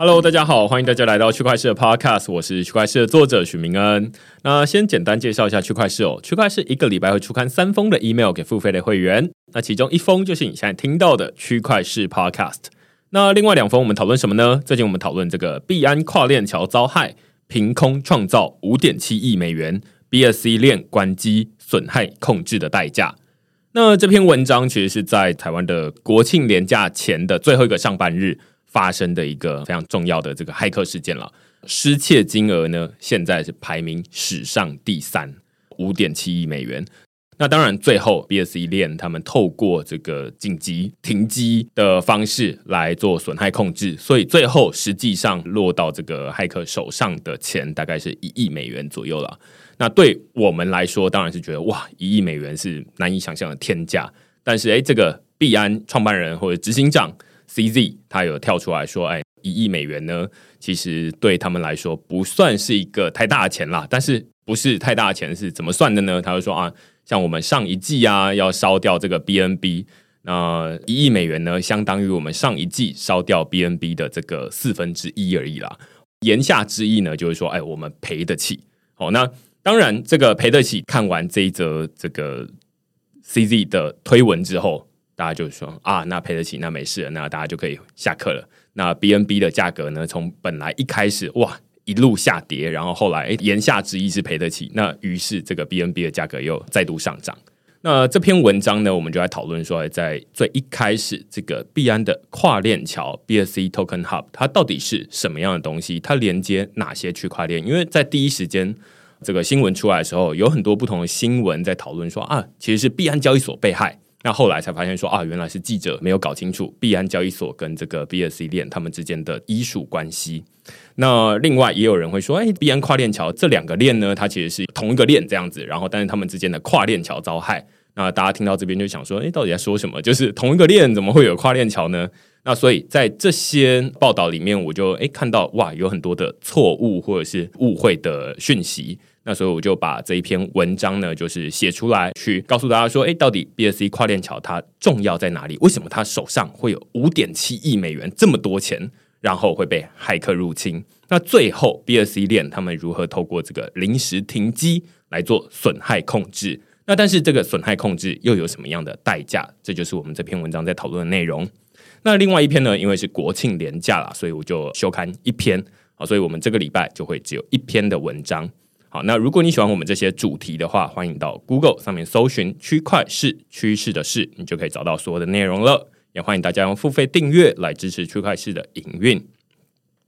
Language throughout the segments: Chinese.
Hello，大家好，欢迎大家来到区块势的 Podcast，我是区块势的作者许明恩。那先简单介绍一下区块势哦，区块势一个礼拜会出刊三封的 email 给付费的会员，那其中一封就是你现在听到的区块势 Podcast。那另外两封我们讨论什么呢？最近我们讨论这个币安跨链桥遭害，凭空创造五点七亿美元 BSC 链关机损害控制的代价。那这篇文章其实是在台湾的国庆连假前的最后一个上班日。发生的一个非常重要的这个骇客事件了，失窃金额呢，现在是排名史上第三，五点七亿美元。那当然，最后 BSC 链他们透过这个紧急停机的方式来做损害控制，所以最后实际上落到这个骇客手上的钱大概是一亿美元左右了。那对我们来说，当然是觉得哇，一亿美元是难以想象的天价。但是，诶，这个币安创办人或者执行长。CZ 他有跳出来说：“哎，一亿美元呢，其实对他们来说不算是一个太大的钱啦。但是不是太大的钱是怎么算的呢？他就说啊，像我们上一季啊要烧掉这个 BNB，那一亿美元呢，相当于我们上一季烧掉 BNB 的这个四分之一而已啦。言下之意呢，就是说，哎，我们赔得起。好，那当然这个赔得起。看完这一则这个 CZ 的推文之后。”大家就说啊，那赔得起，那没事了，那大家就可以下课了。那 BNB 的价格呢，从本来一开始哇一路下跌，然后后来言下之意是赔得起，那于是这个 BNB 的价格又再度上涨。那这篇文章呢，我们就来讨论说，在最一开始这个币安的跨链桥 BSC Token Hub 它到底是什么样的东西？它连接哪些区块链？因为在第一时间这个新闻出来的时候，有很多不同的新闻在讨论说啊，其实是币安交易所被害。那后来才发现说啊，原来是记者没有搞清楚币安交易所跟这个 BSC 链他们之间的依属关系。那另外也有人会说，哎，币安跨链桥这两个链呢，它其实是同一个链这样子，然后但是他们之间的跨链桥遭害。那大家听到这边就想说，哎，到底在说什么？就是同一个链怎么会有跨链桥呢？那所以在这些报道里面，我就哎看到哇，有很多的错误或者是误会的讯息。那所以我就把这一篇文章呢，就是写出来，去告诉大家说，诶，到底 BSC 跨链桥它重要在哪里？为什么它手上会有五点七亿美元这么多钱，然后会被骇客入侵？那最后 BSC 链他们如何透过这个临时停机来做损害控制？那但是这个损害控制又有什么样的代价？这就是我们这篇文章在讨论的内容。那另外一篇呢，因为是国庆连假啦，所以我就休刊一篇啊，所以我们这个礼拜就会只有一篇的文章。好，那如果你喜欢我们这些主题的话，欢迎到 Google 上面搜寻“区块市趋势的市”，你就可以找到所有的内容了。也欢迎大家用付费订阅来支持区块市的营运。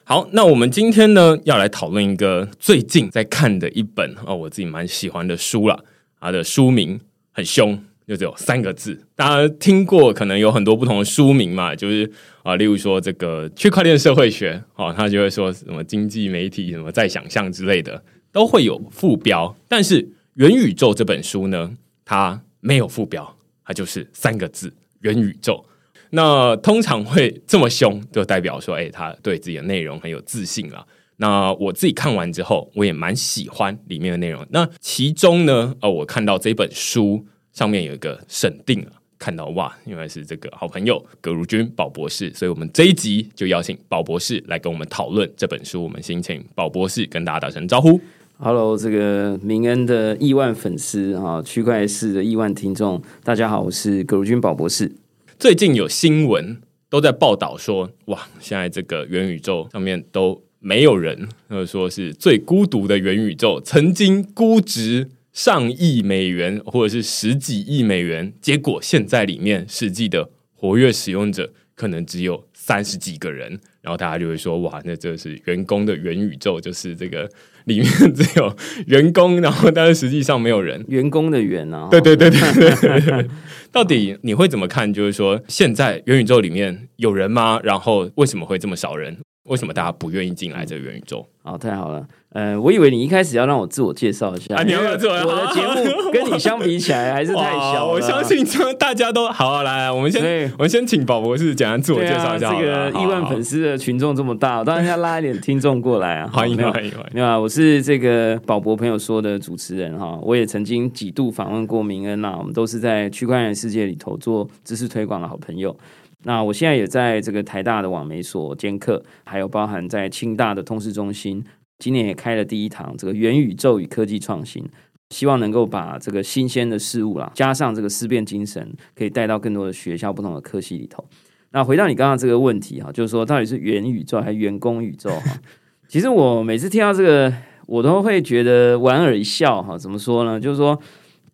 好，那我们今天呢要来讨论一个最近在看的一本哦，我自己蛮喜欢的书啦。它的书名很凶，就只有三个字。大家听过可能有很多不同的书名嘛，就是啊，例如说这个区块链社会学，哦，他就会说什么经济媒体什么再想象之类的。都会有副标，但是《元宇宙》这本书呢，它没有副标，它就是三个字“元宇宙”。那通常会这么凶，就代表说，哎，他对自己的内容很有自信了。那我自己看完之后，我也蛮喜欢里面的内容。那其中呢，呃，我看到这本书上面有一个审定啊，看到哇，原来是这个好朋友葛如君宝博士，所以我们这一集就邀请宝博士来跟我们讨论这本书。我们先请宝博士跟大家打声招呼。Hello，这个明恩的亿万粉丝啊，区块市的亿万听众，大家好，我是葛如君宝博士。最近有新闻都在报道说，哇，现在这个元宇宙上面都没有人，或者说是最孤独的元宇宙，曾经估值上亿美元或者是十几亿美元，结果现在里面实际的活跃使用者可能只有三十几个人，然后大家就会说：“哇，那这是员工的元宇宙，就是这个里面只有员工，然后但是实际上没有人。”员工的员啊，对对对对对对。到底你会怎么看？就是说，现在元宇宙里面有人吗？然后为什么会这么少人？为什么大家不愿意进来这个元宇宙？哦，太好了。呃，我以为你一开始要让我自我介绍一下。啊，你要不要自我？我的节目跟你相比起来还是太小。我相信大家都好，啊。来，我们先，我们先请宝博士简单自我介绍一下。啊、这个亿万粉丝的群众这么大，我当然要拉一点听众过来啊。欢迎欢迎欢迎。啊，我是这个宝博朋友说的主持人哈。我也曾经几度访问过明恩呐，我们都是在区块链世界里头做知识推广的好朋友。那我现在也在这个台大的网媒所兼课，还有包含在清大的通识中心，今年也开了第一堂这个元宇宙与科技创新，希望能够把这个新鲜的事物啦，加上这个思辨精神，可以带到更多的学校、不同的科系里头。那回到你刚刚这个问题哈，就是说到底是元宇宙还是员工宇宙哈？其实我每次听到这个，我都会觉得莞尔一笑哈。怎么说呢？就是说。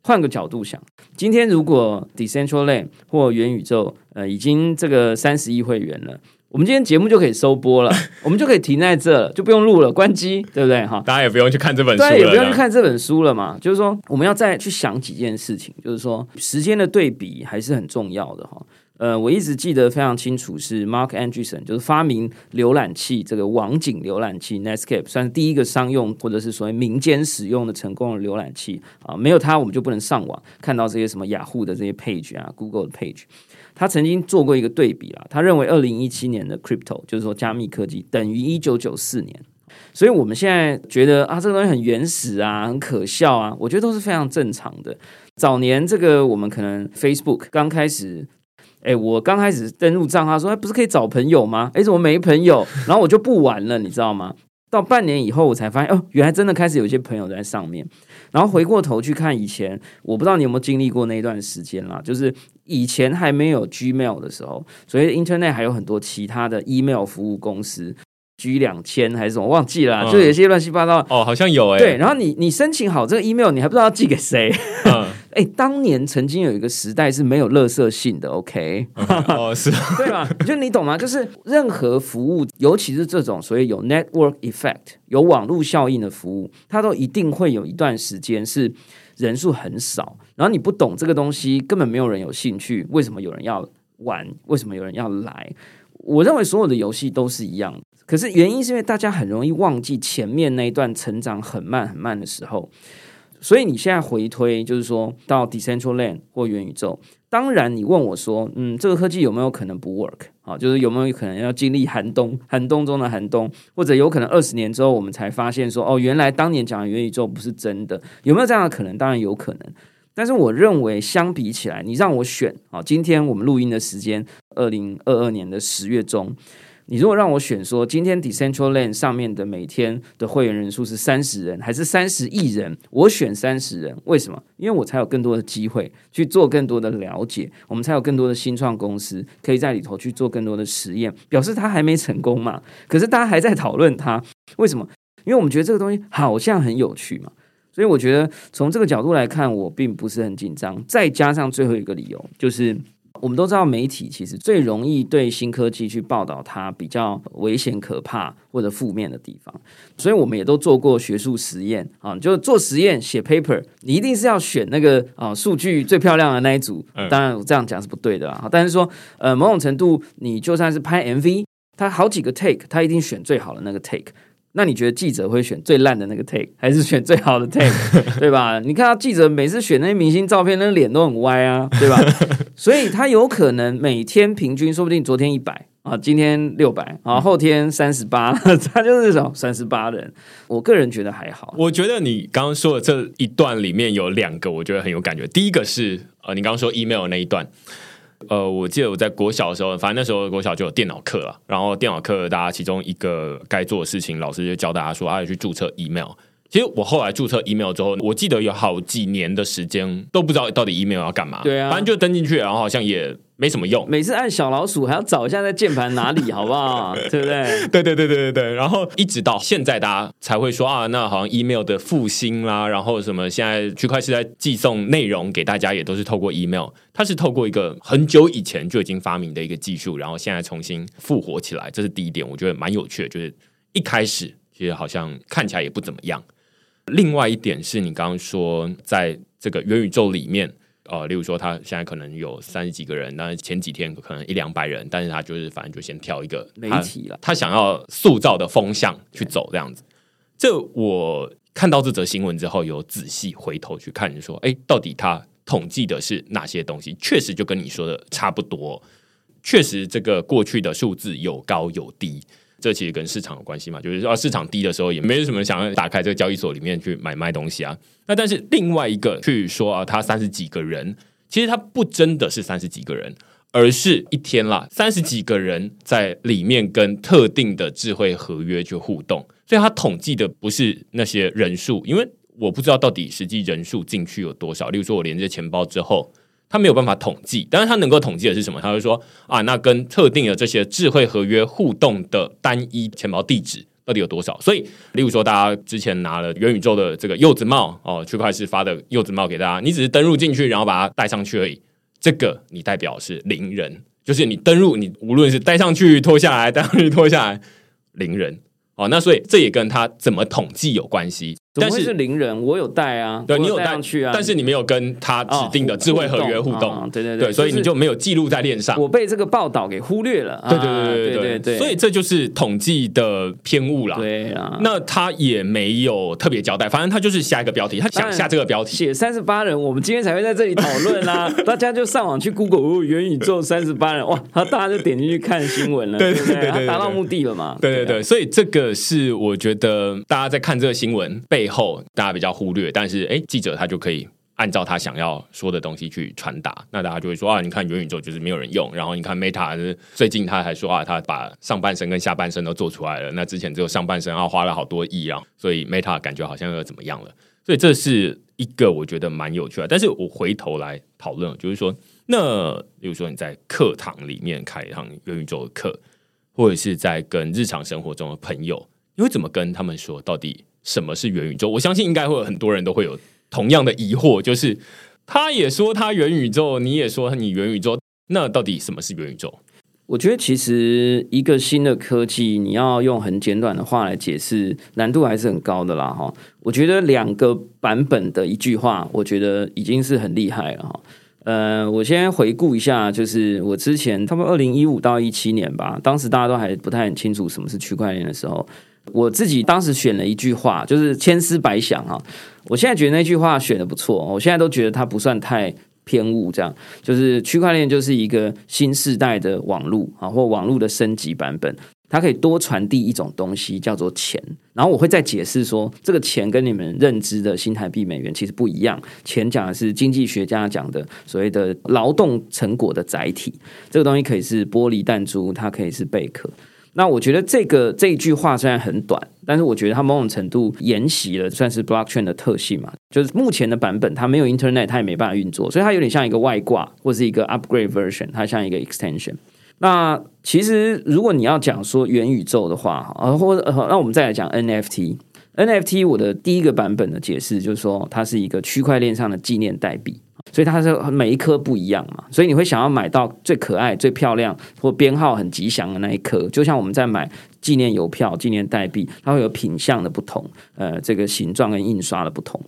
换个角度想，今天如果 Decentraland 或元宇宙，呃，已经这个三十亿会员了，我们今天节目就可以收播了，我们就可以停在这，就不用录了，关机，对不对？哈，大家也不用去看这本书了，对，也不用去看这本书了嘛。就是说，我们要再去想几件事情，就是说，时间的对比还是很重要的哈。呃，我一直记得非常清楚，是 Mark Andreessen，就是发明浏览器这个网景浏览器 Netscape，算是第一个商用或者是所谓民间使用的成功的浏览器啊。没有它，我们就不能上网看到这些什么雅虎的这些 page 啊，Google 的 page。他曾经做过一个对比啦，他认为二零一七年的 crypto 就是说加密科技等于一九九四年，所以我们现在觉得啊，这个东西很原始啊，很可笑啊，我觉得都是非常正常的。早年这个我们可能 Facebook 刚开始。哎，我刚开始登录账号说，哎，不是可以找朋友吗？哎，怎么没朋友？然后我就不玩了，你知道吗？到半年以后，我才发现，哦，原来真的开始有些朋友在上面。然后回过头去看以前，我不知道你有没有经历过那一段时间啦，就是以前还没有 Gmail 的时候，所以 Internet 还有很多其他的 email 服务公司。G 两千还是什么忘记了，啊，嗯，就有些乱七八糟哦，好像有哎，对，然后你你申请好这个 email，你还不知道要寄给谁。嗯，哎，当年曾经有一个时代是没有垃圾信的，OK？哦，是，对吧？就你懂吗？就是任何服务，尤其是这种所谓有 network effect 有网络效应的服务，它都一定会有一段时间是人数很少，然后你不懂这个东西，根本没有人有兴趣。为什么有人要玩？为什么有人要来？我认为所有的游戏都是一样，可是原因是因为大家很容易忘记前面那一段成长很慢很慢的时候，所以你现在回推，就是说到 decentral land 或元宇宙，当然你问我说，嗯，这个科技有没有可能不 work 啊？就是有没有可能要经历寒冬，寒冬中的寒冬，或者有可能二十年之后我们才发现说，哦，原来当年讲的元宇宙不是真的，有没有这样的可能？当然有可能。但是我认为，相比起来，你让我选啊，今天我们录音的时间，二零二二年的十月中，你如果让我选说，今天 Decentraland 上面的每天的会员人数是三十人，还是三十亿人？我选三十人，为什么？因为我才有更多的机会去做更多的了解，我们才有更多的新创公司可以在里头去做更多的实验，表示它还没成功嘛？可是大家还在讨论它，为什么？因为我们觉得这个东西好像很有趣嘛。所以我觉得从这个角度来看，我并不是很紧张。再加上最后一个理由，就是我们都知道媒体其实最容易对新科技去报道它比较危险、可怕或者负面的地方。所以我们也都做过学术实验啊，就做实验写 paper，你一定是要选那个啊数据最漂亮的那一组。当然我这样讲是不对的啊，但是说呃某种程度，你就算是拍 MV，它好几个 take，它一定选最好的那个 take。那你觉得记者会选最烂的那个 take，还是选最好的 take，对吧？你看到记者每次选那些明星照片，那个脸都很歪啊，对吧？所以他有可能每天平均，说不定昨天一百啊，今天六百啊，后天三十八，他就是这种三十八人。我个人觉得还好。我觉得你刚刚说的这一段里面有两个，我觉得很有感觉。第一个是呃，你刚刚说 email 那一段。呃，我记得我在国小的时候，反正那时候国小就有电脑课了。然后电脑课，大家其中一个该做的事情，老师就教大家说，啊，要去注册 email。其实我后来注册 email 之后，我记得有好几年的时间都不知道到底 email 要干嘛。对啊，反正就登进去，然后好像也没什么用。每次按小老鼠还要找一下在键盘哪里，好不好？对不对？对对对对对对。然后一直到现在，大家才会说啊，那好像 email 的复兴啦，然后什么现在区块是在寄送内容给大家，也都是透过 email。它是透过一个很久以前就已经发明的一个技术，然后现在重新复活起来，这是第一点，我觉得蛮有趣的。就是一开始其实好像看起来也不怎么样。另外一点是你刚刚说，在这个元宇宙里面。呃，例如说，他现在可能有三十几个人，那前几天可能一两百人，但是他就是反正就先挑一个媒体了，他想要塑造的风向去走这样子。这我看到这则新闻之后，有仔细回头去看，说，哎，到底他统计的是哪些东西？确实就跟你说的差不多，确实这个过去的数字有高有低。这其实跟市场有关系嘛，就是说市场低的时候，也没什么想要打开这个交易所里面去买卖东西啊。那但是另外一个去说啊，他三十几个人，其实他不真的是三十几个人，而是一天啦，三十几个人在里面跟特定的智慧合约去互动，所以他统计的不是那些人数，因为我不知道到底实际人数进去有多少。例如说，我连接钱包之后。他没有办法统计，但是他能够统计的是什么？他会说啊，那跟特定的这些智慧合约互动的单一钱包地址到底有多少？所以，例如说，大家之前拿了元宇宙的这个柚子帽哦，区块是发的柚子帽给大家，你只是登入进去，然后把它戴上去而已。这个你代表是零人，就是你登入，你无论是戴上去、脱下来、戴上去、脱下来，零人。哦，那所以这也跟他怎么统计有关系。但是是零人，我有带啊，对你有带上去啊，但是你没有跟他指定的智慧合约互动，对对对，所以你就没有记录在链上。我被这个报道给忽略了，对对对对对对，所以这就是统计的偏误啦。对啊，那他也没有特别交代，反正他就是下一个标题，他想下这个标题，写三十八人，我们今天才会在这里讨论啦。大家就上网去 Google 元宇宙三十八人，哇，然后大家就点进去看新闻了，对对对对，达到目的了嘛？对对对，所以这个是我觉得大家在看这个新闻背后，大家比较。忽略，但是哎，记者他就可以按照他想要说的东西去传达，那大家就会说啊，你看元宇宙就是没有人用，然后你看 Meta 最近他还说啊，他把上半身跟下半身都做出来了，那之前只有上半身，啊花了好多亿啊，所以 Meta 感觉好像又怎么样了，所以这是一个我觉得蛮有趣的。但是我回头来讨论，就是说，那比如说你在课堂里面开一堂元宇宙的课，或者是在跟日常生活中的朋友，你会怎么跟他们说到底？什么是元宇宙？我相信应该会有很多人都会有同样的疑惑，就是他也说他元宇宙，你也说你元宇宙，那到底什么是元宇宙？我觉得其实一个新的科技，你要用很简短的话来解释，难度还是很高的啦。哈，我觉得两个版本的一句话，我觉得已经是很厉害了。哈，呃，我先回顾一下，就是我之前差不多二零一五到一七年吧，当时大家都还不太很清楚什么是区块链的时候。我自己当时选了一句话，就是千思百想哈。我现在觉得那句话选的不错，我现在都觉得它不算太偏误。这样就是区块链就是一个新世代的网络啊，或网络的升级版本，它可以多传递一种东西，叫做钱。然后我会再解释说，这个钱跟你们认知的新台币美元其实不一样。钱讲的是经济学家讲的所谓的劳动成果的载体，这个东西可以是玻璃弹珠，它可以是贝壳。那我觉得这个这一句话虽然很短，但是我觉得它某种程度沿袭了算是 blockchain 的特性嘛，就是目前的版本它没有 internet，它也没办法运作，所以它有点像一个外挂或是一个 upgrade version，它像一个 extension。那其实如果你要讲说元宇宙的话，啊，或者那我们再来讲 NFT，NFT 我的第一个版本的解释就是说它是一个区块链上的纪念代币。所以它是每一颗不一样嘛，所以你会想要买到最可爱、最漂亮或编号很吉祥的那一颗，就像我们在买纪念邮票、纪念代币，它会有品相的不同，呃，这个形状跟印刷的不同，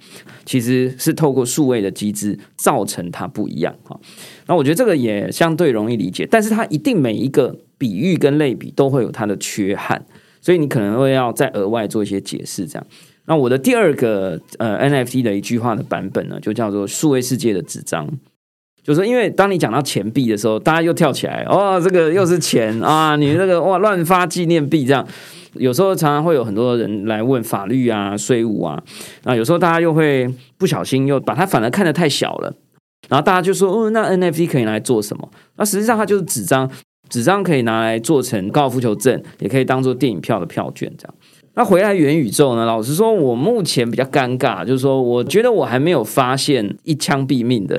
其实是透过数位的机制造成它不一样哈。那我觉得这个也相对容易理解，但是它一定每一个比喻跟类比都会有它的缺憾，所以你可能会要再额外做一些解释，这样。那我的第二个呃 NFT 的一句话的版本呢，就叫做数位世界的纸张，就是说，因为当你讲到钱币的时候，大家又跳起来，哦，这个又是钱啊，你这个哇乱发纪念币这样，有时候常常会有很多人来问法律啊、税务啊，啊，有时候大家又会不小心又把它反而看得太小了，然后大家就说，哦，那 NFT 可以拿来做什么？那实际上它就是纸张，纸张可以拿来做成高尔夫球证，也可以当做电影票的票券这样。那回来元宇宙呢？老实说，我目前比较尴尬，就是说，我觉得我还没有发现一枪毙命的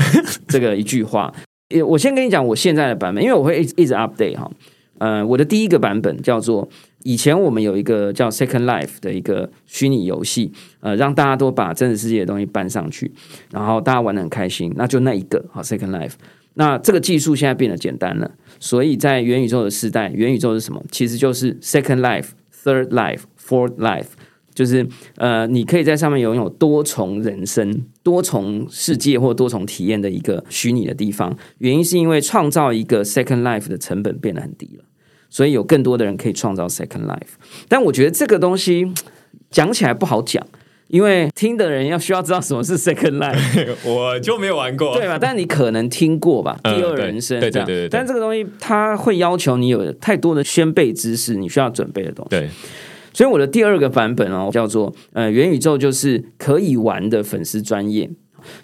这个一句话。我先跟你讲我现在的版本，因为我会一直一直 update 哈。呃，我的第一个版本叫做以前我们有一个叫 Second Life 的一个虚拟游戏，呃，让大家都把真实世界的东西搬上去，然后大家玩得很开心。那就那一个好 Second Life。那这个技术现在变得简单了，所以在元宇宙的时代，元宇宙是什么？其实就是 Second Life、Third Life、Fourth Life，就是呃，你可以在上面拥有多重人生、多重世界或多重体验的一个虚拟的地方。原因是因为创造一个 Second Life 的成本变得很低了。所以有更多的人可以创造 Second Life，但我觉得这个东西 讲起来不好讲，因为听的人要需要知道什么是 Second Life，我就没有玩过，对吧？但你可能听过吧，第二人生，对对对对。但这个东西它会要求你有太多的先备知识，你需要准备的东西。对，所以我的第二个版本哦，叫做呃元宇宙就是可以玩的粉丝专业，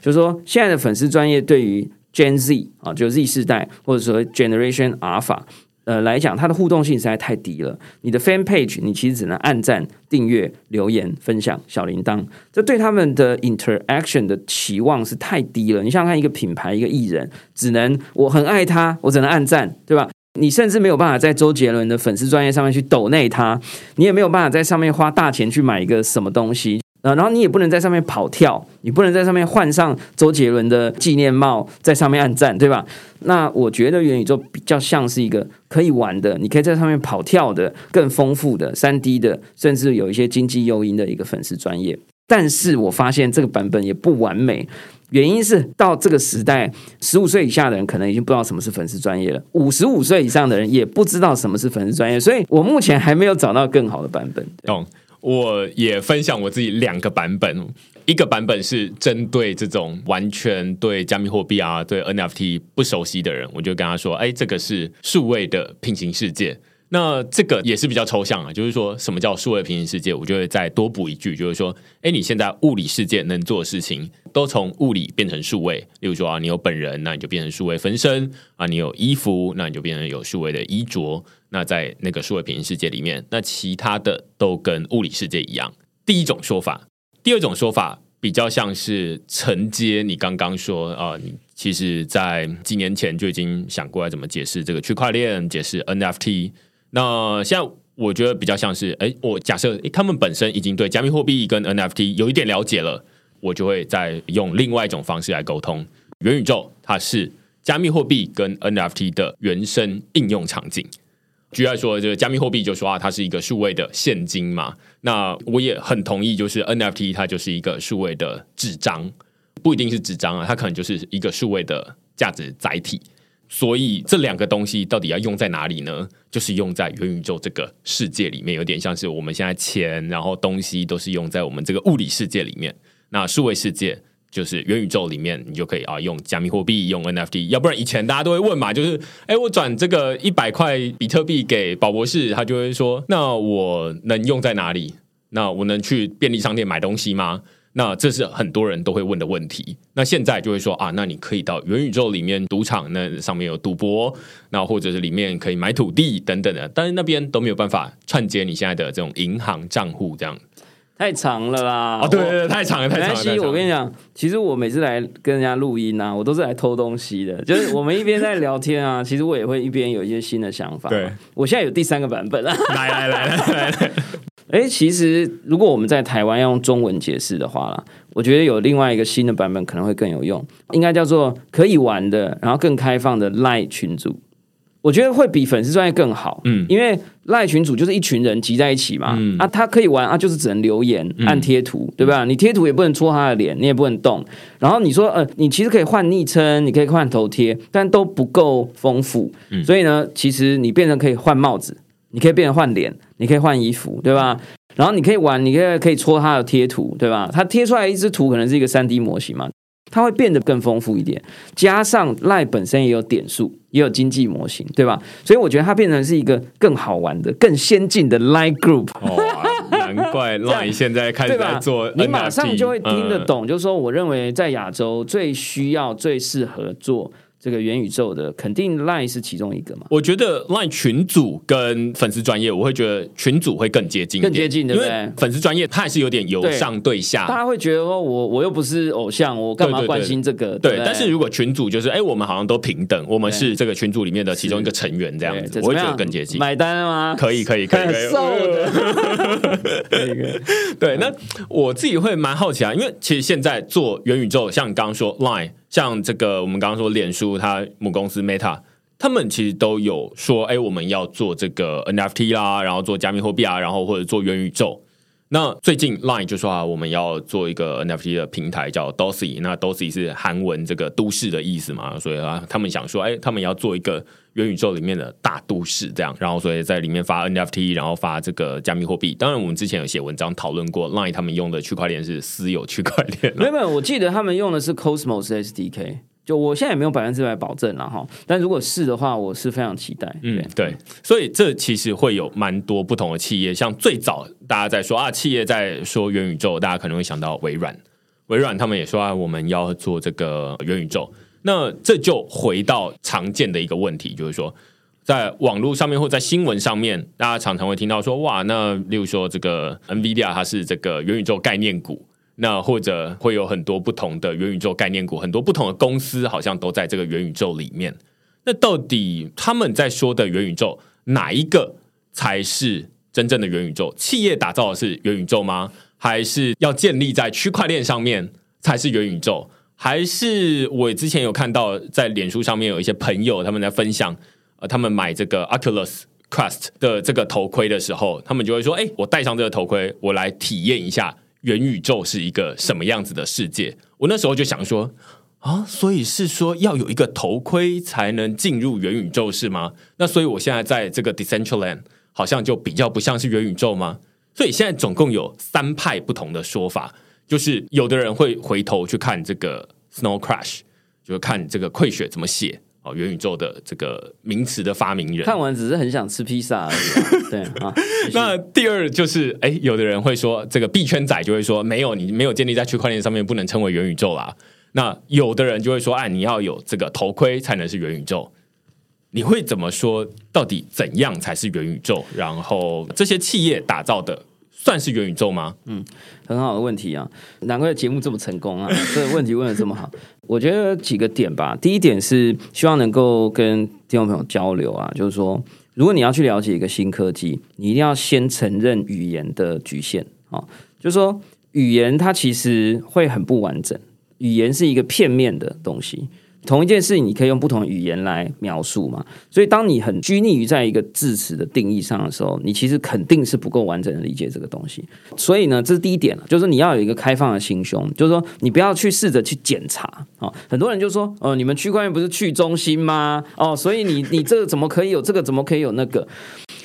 就是说现在的粉丝专业对于 Gen Z 啊，就 Z 世代或者说 Generation Alpha。呃，来讲它的互动性实在太低了。你的 fan page，你其实只能按赞、订阅、留言、分享、小铃铛，这对他们的 interaction 的期望是太低了。你想想看，一个品牌、一个艺人，只能我很爱他，我只能按赞，对吧？你甚至没有办法在周杰伦的粉丝专业上面去抖内他，你也没有办法在上面花大钱去买一个什么东西啊。然后你也不能在上面跑跳，你不能在上面换上周杰伦的纪念帽，在上面按赞，对吧？那我觉得元宇宙比较像是一个可以玩的，你可以在上面跑跳的、更丰富的、三 D 的，甚至有一些经济诱因的一个粉丝专业。但是我发现这个版本也不完美，原因是到这个时代，十五岁以下的人可能已经不知道什么是粉丝专业了，五十五岁以上的人也不知道什么是粉丝专业，所以我目前还没有找到更好的版本。懂。我也分享我自己两个版本，一个版本是针对这种完全对加密货币啊、对 NFT 不熟悉的人，我就跟他说：“哎，这个是数位的平行世界。”那这个也是比较抽象啊，就是说什么叫数位平行世界？我就会再多补一句，就是说，哎，你现在物理世界能做的事情，都从物理变成数位。例如说啊，你有本人，那你就变成数位分身啊；你有衣服，那你就变成有数位的衣着。那在那个数位平行世界里面，那其他的都跟物理世界一样。第一种说法，第二种说法比较像是承接你刚刚说啊，你其实在几年前就已经想过来怎么解释这个区块链，解释 NFT。那现在我觉得比较像是，哎，我假设他们本身已经对加密货币跟 NFT 有一点了解了，我就会再用另外一种方式来沟通。元宇宙它是加密货币跟 NFT 的原生应用场景。举例说，这个加密货币就说啊，它是一个数位的现金嘛。那我也很同意，就是 NFT 它就是一个数位的纸张，不一定是纸张啊，它可能就是一个数位的价值载体。所以这两个东西到底要用在哪里呢？就是用在元宇宙这个世界里面，有点像是我们现在钱，然后东西都是用在我们这个物理世界里面。那数位世界就是元宇宙里面，你就可以啊用加密货币，用 NFT。要不然以前大家都会问嘛，就是哎，我转这个一百块比特币给宝博士，他就会说，那我能用在哪里？那我能去便利商店买东西吗？那这是很多人都会问的问题。那现在就会说啊，那你可以到元宇宙里面赌场，那上面有赌博，那或者是里面可以买土地等等的，但是那边都没有办法串接你现在的这种银行账户，这样太长了啦。哦，对对对，太长了，太长了。没关系，我跟你讲，其实我每次来跟人家录音啊，我都是来偷东西的。就是我们一边在聊天啊，其实我也会一边有一些新的想法。对，我现在有第三个版本了。来来来来来来。哎，其实如果我们在台湾要用中文解释的话啦，我觉得有另外一个新的版本可能会更有用，应该叫做可以玩的，然后更开放的 LINE 群组，我觉得会比粉丝专业更好。嗯，因为 LINE 群组就是一群人集在一起嘛，嗯、啊，他可以玩啊，就是只能留言、按贴图，对吧？你贴图也不能戳他的脸，你也不能动。然后你说，呃，你其实可以换昵称，你可以换头贴，但都不够丰富。嗯、所以呢，其实你变成可以换帽子。你可以变成换脸，你可以换衣服，对吧？然后你可以玩，你可以可以戳它的贴图，对吧？它贴出来一只图可能是一个三 D 模型嘛，它会变得更丰富一点。加上 LINE 本身也有点数，也有经济模型，对吧？所以我觉得它变成是一个更好玩的、更先进的 LINE Group。哦，难怪 LINE 现在开始在做你马上就会听得懂。嗯、就是说，我认为在亚洲最需要、最适合做。这个元宇宙的，肯定 Line 是其中一个嘛。我觉得 Line 群组跟粉丝专业，我会觉得群组会更接近，更接近，对不对？粉丝专业它还是有点由上对下，大家会觉得说我我又不是偶像，我干嘛关心这个？对，但是如果群组就是哎，我们好像都平等，我们是这个群组里面的其中一个成员这样子，我会觉得更接近。买单了吗？可以，可以，可以，可以。瘦的，对，那我自己会蛮好奇啊，因为其实现在做元宇宙，像你刚刚说 Line。像这个，我们刚刚说脸书，它母公司 Meta，他们其实都有说，哎，我们要做这个 NFT 啦，然后做加密货币啊，然后或者做元宇宙。那最近 Line 就说啊，我们要做一个 NFT 的平台，叫 Dosi。那 Dosi 是韩文这个都市的意思嘛，所以啊，他们想说，哎，他们要做一个元宇宙里面的大都市，这样，然后所以在里面发 NFT，然后发这个加密货币。当然，我们之前有写文章讨论过，Line 他们用的区块链是私有区块链。没有没有，我记得他们用的是 Cosmos SDK。就我现在也没有百分之百保证了哈，但如果是的话，我是非常期待。嗯，对，所以这其实会有蛮多不同的企业，像最早大家在说啊，企业在说元宇宙，大家可能会想到微软，微软他们也说啊，我们要做这个元宇宙。那这就回到常见的一个问题，就是说，在网络上面或在新闻上面，大家常常会听到说，哇，那例如说这个 NVIDIA 它是这个元宇宙概念股。那或者会有很多不同的元宇宙概念股，很多不同的公司好像都在这个元宇宙里面。那到底他们在说的元宇宙哪一个才是真正的元宇宙？企业打造的是元宇宙吗？还是要建立在区块链上面才是元宇宙？还是我之前有看到在脸书上面有一些朋友他们在分享，呃，他们买这个 Oculus Quest 的这个头盔的时候，他们就会说：“哎，我戴上这个头盔，我来体验一下。”元宇宙是一个什么样子的世界？我那时候就想说啊，所以是说要有一个头盔才能进入元宇宙是吗？那所以我现在在这个 Decentraland 好像就比较不像是元宇宙吗？所以现在总共有三派不同的说法，就是有的人会回头去看这个 Snow Crash，就是看这个溃雪怎么写。哦，元宇宙的这个名词的发明人，看完只是很想吃披萨而已。对啊，那第二就是，哎，有的人会说，这个币圈仔就会说，没有，你没有建立在区块链上面，不能称为元宇宙啦。那有的人就会说，哎，你要有这个头盔才能是元宇宙。你会怎么说？到底怎样才是元宇宙？然后这些企业打造的。算是元宇宙吗？嗯，很好的问题啊，难怪节目这么成功啊！这个问题问的这么好，我觉得几个点吧。第一点是希望能够跟听众朋友交流啊，就是说，如果你要去了解一个新科技，你一定要先承认语言的局限啊，就是说，语言它其实会很不完整，语言是一个片面的东西。同一件事情，你可以用不同的语言来描述嘛？所以，当你很拘泥于在一个字词的定义上的时候，你其实肯定是不够完整的理解这个东西。所以呢，这是第一点，就是你要有一个开放的心胸，就是说，你不要去试着去检查啊。很多人就说：“哦，你们区块链不是去中心吗？哦，所以你你这个怎么可以有这个？怎么可以有那个？”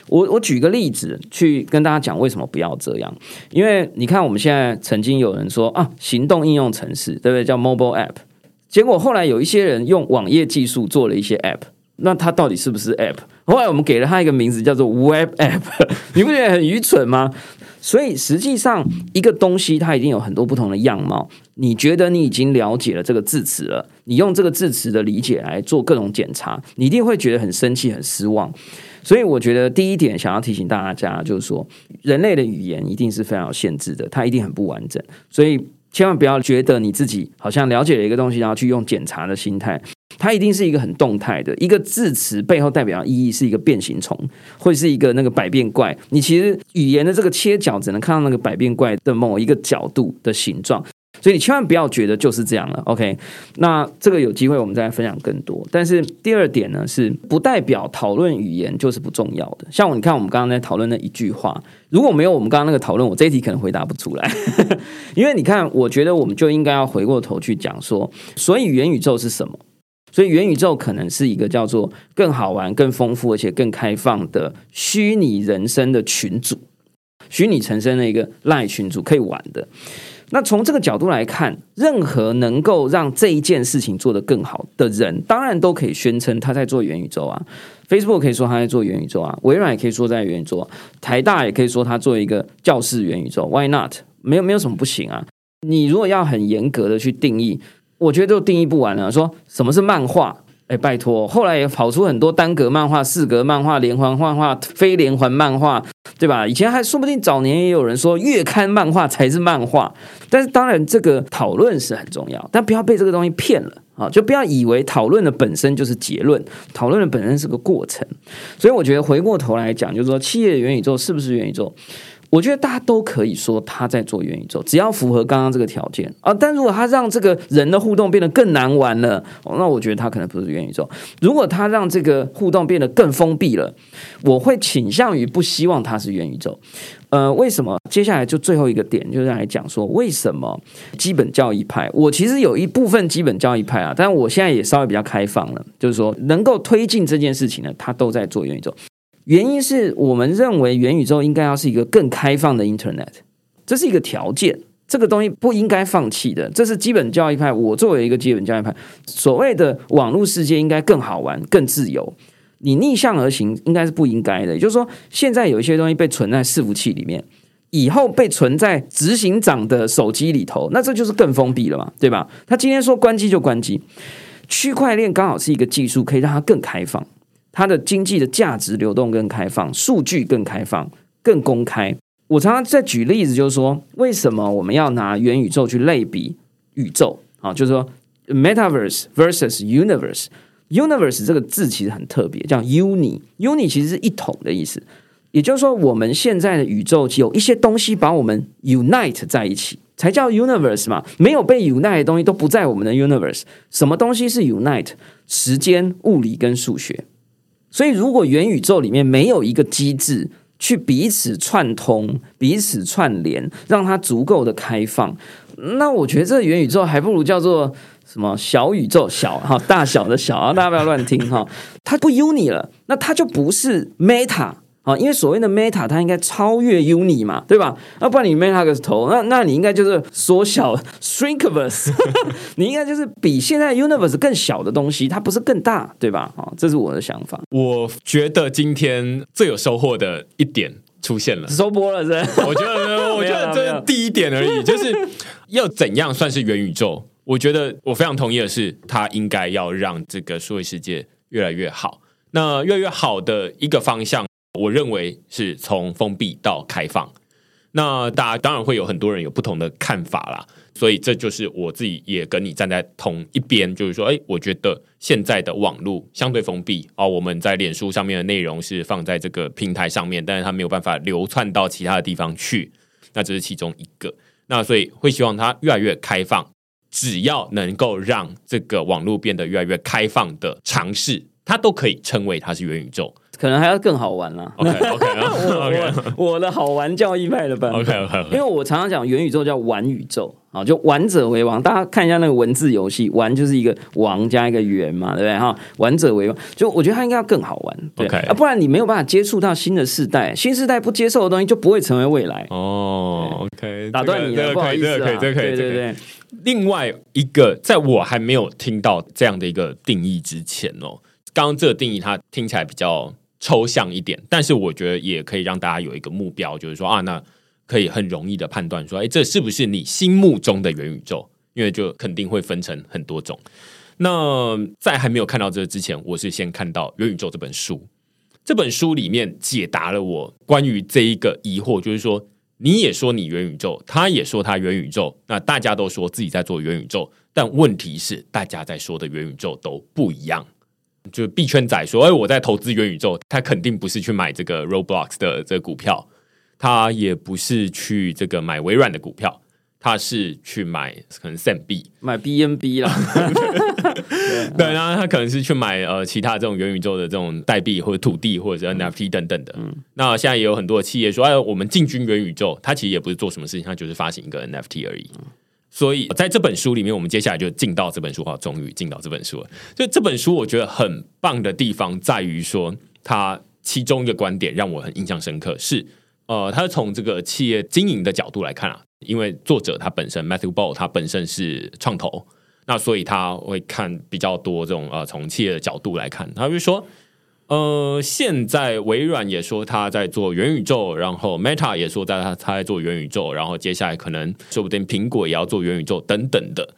我我举个例子去跟大家讲为什么不要这样。因为你看，我们现在曾经有人说啊，行动应用程式，对不对？叫 mobile app。结果后来有一些人用网页技术做了一些 App，那它到底是不是 App？后来我们给了它一个名字叫做 Web App，你不觉得很愚蠢吗？所以实际上一个东西它一定有很多不同的样貌。你觉得你已经了解了这个字词了，你用这个字词的理解来做各种检查，你一定会觉得很生气、很失望。所以我觉得第一点想要提醒大家就是说，人类的语言一定是非常有限制的，它一定很不完整。所以。千万不要觉得你自己好像了解了一个东西，然后去用检查的心态，它一定是一个很动态的。一个字词背后代表的意义是一个变形虫，会是一个那个百变怪。你其实语言的这个切角只能看到那个百变怪的某一个角度的形状。所以你千万不要觉得就是这样了，OK？那这个有机会我们再来分享更多。但是第二点呢，是不代表讨论语言就是不重要的。像我你看，我们刚刚在讨论那一句话，如果没有我们刚刚那个讨论，我这一题可能回答不出来。因为你看，我觉得我们就应该要回过头去讲说，所以元宇宙是什么？所以元宇宙可能是一个叫做更好玩、更丰富而且更开放的虚拟人生的群组，虚拟成生的一个赖群组可以玩的。那从这个角度来看，任何能够让这一件事情做得更好的人，当然都可以宣称他在做元宇宙啊。Facebook 可以说他在做元宇宙啊，微软也可以说在元宇宙啊，台大也可以说他做一个教室元宇宙。Why not？没有没有什么不行啊。你如果要很严格的去定义，我觉得都定义不完了。说什么是漫画？哎，拜托，后来也跑出很多单格漫画、四格漫画、连环漫画、非连环漫画，对吧？以前还说不定早年也有人说月刊漫画才是漫画，但是当然这个讨论是很重要，但不要被这个东西骗了啊！就不要以为讨论的本身就是结论，讨论的本身是个过程。所以我觉得回过头来讲，就是说企业的元宇宙是不是元宇宙？我觉得大家都可以说他在做元宇宙，只要符合刚刚这个条件啊。但如果他让这个人的互动变得更难玩了，那我觉得他可能不是元宇宙。如果他让这个互动变得更封闭了，我会倾向于不希望他是元宇宙。呃，为什么？接下来就最后一个点，就是来讲说为什么基本教义派。我其实有一部分基本教义派啊，但我现在也稍微比较开放了，就是说能够推进这件事情呢，他都在做元宇宙。原因是我们认为元宇宙应该要是一个更开放的 Internet，这是一个条件，这个东西不应该放弃的。这是基本教育派，我作为一个基本教育派，所谓的网络世界应该更好玩、更自由。你逆向而行应该是不应该的。也就是说，现在有一些东西被存在伺服器里面，以后被存在执行长的手机里头，那这就是更封闭了嘛，对吧？他今天说关机就关机，区块链刚好是一个技术，可以让它更开放。它的经济的价值流动更开放，数据更开放、更公开。我常常在举例子，就是说，为什么我们要拿元宇宙去类比宇宙？啊，就是说，Metaverse versus Universe。Universe 这个字其实很特别，叫 Uni。Uni 其实是一统的意思，也就是说，我们现在的宇宙有一些东西把我们 unite 在一起，才叫 Universe 嘛。没有被 unite 的东西都不在我们的 Universe。什么东西是 unite？时间、物理跟数学。所以，如果元宇宙里面没有一个机制去彼此串通、彼此串联，让它足够的开放，那我觉得这个元宇宙还不如叫做什么小宇宙，小哈大小的小啊，大家不要乱听哈，它不 uni 了，那它就不是 meta。啊，因为所谓的 Meta，它应该超越 Uni 嘛，对吧？那不然你 Meta 个头，那那你应该就是缩小 Shrinkiverse，你应该就是比现在 Universe 更小的东西，它不是更大，对吧？啊，这是我的想法。我觉得今天最有收获的一点出现了，收播了是是，我觉得，我觉得这是第一点而已，就是要怎样算是元宇宙？我觉得我非常同意的是，它应该要让这个数位世界越来越好。那越来越好的一个方向。我认为是从封闭到开放，那大家当然会有很多人有不同的看法啦，所以这就是我自己也跟你站在同一边，就是说，哎，我觉得现在的网络相对封闭啊，我们在脸书上面的内容是放在这个平台上面，但是它没有办法流窜到其他的地方去，那这是其中一个。那所以会希望它越来越开放，只要能够让这个网络变得越来越开放的尝试，它都可以称为它是元宇宙。可能还要更好玩啦。OK OK，我我的好玩教义派的版本。OK OK，因为我常常讲元宇宙叫玩宇宙啊，就玩者为王。大家看一下那个文字游戏，玩就是一个王加一个圆嘛，对不对哈？玩者为王，就我觉得它应该要更好玩。OK，啊，不然你没有办法接触到新的世代，新世代不接受的东西就不会成为未来。哦，OK，打断你了，不好意思，可以，这可以，对对对。另外一个，在我还没有听到这样的一个定义之前哦，刚刚这个定义它听起来比较。抽象一点，但是我觉得也可以让大家有一个目标，就是说啊，那可以很容易的判断说，哎，这是不是你心目中的元宇宙？因为就肯定会分成很多种。那在还没有看到这之前，我是先看到《元宇宙》这本书，这本书里面解答了我关于这一个疑惑，就是说你也说你元宇宙，他也说他元宇宙，那大家都说自己在做元宇宙，但问题是大家在说的元宇宙都不一样。就币圈仔说：“哎，我在投资元宇宙，他肯定不是去买这个 Roblox 的这个股票，他也不是去这个买微软的股票，他是去买可能 Sam B 买 BNB 啦。对，然后他可能是去买呃其他这种元宇宙的这种代币或者土地或者是 NFT 等等的。嗯，那现在也有很多的企业说：哎，我们进军元宇宙，他其实也不是做什么事情，他就是发行一个 NFT 而已。”所以，在这本书里面，我们接下来就进到这本书哈，终于进到这本书了。就这本书，我觉得很棒的地方在于说，它其中一个观点让我很印象深刻，是呃，他从这个企业经营的角度来看啊，因为作者他本身 Matthew Ball 他本身是创投，那所以他会看比较多这种呃，从企业的角度来看，他就说。呃，现在微软也说他在做元宇宙，然后 Meta 也说在他他在做元宇宙，然后接下来可能说不定苹果也要做元宇宙等等的。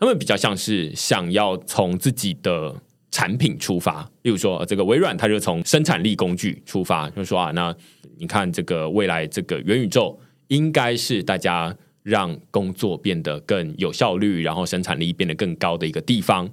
他们比较像是想要从自己的产品出发，例如说这个微软，它就从生产力工具出发，就说啊，那你看这个未来这个元宇宙应该是大家让工作变得更有效率，然后生产力变得更高的一个地方。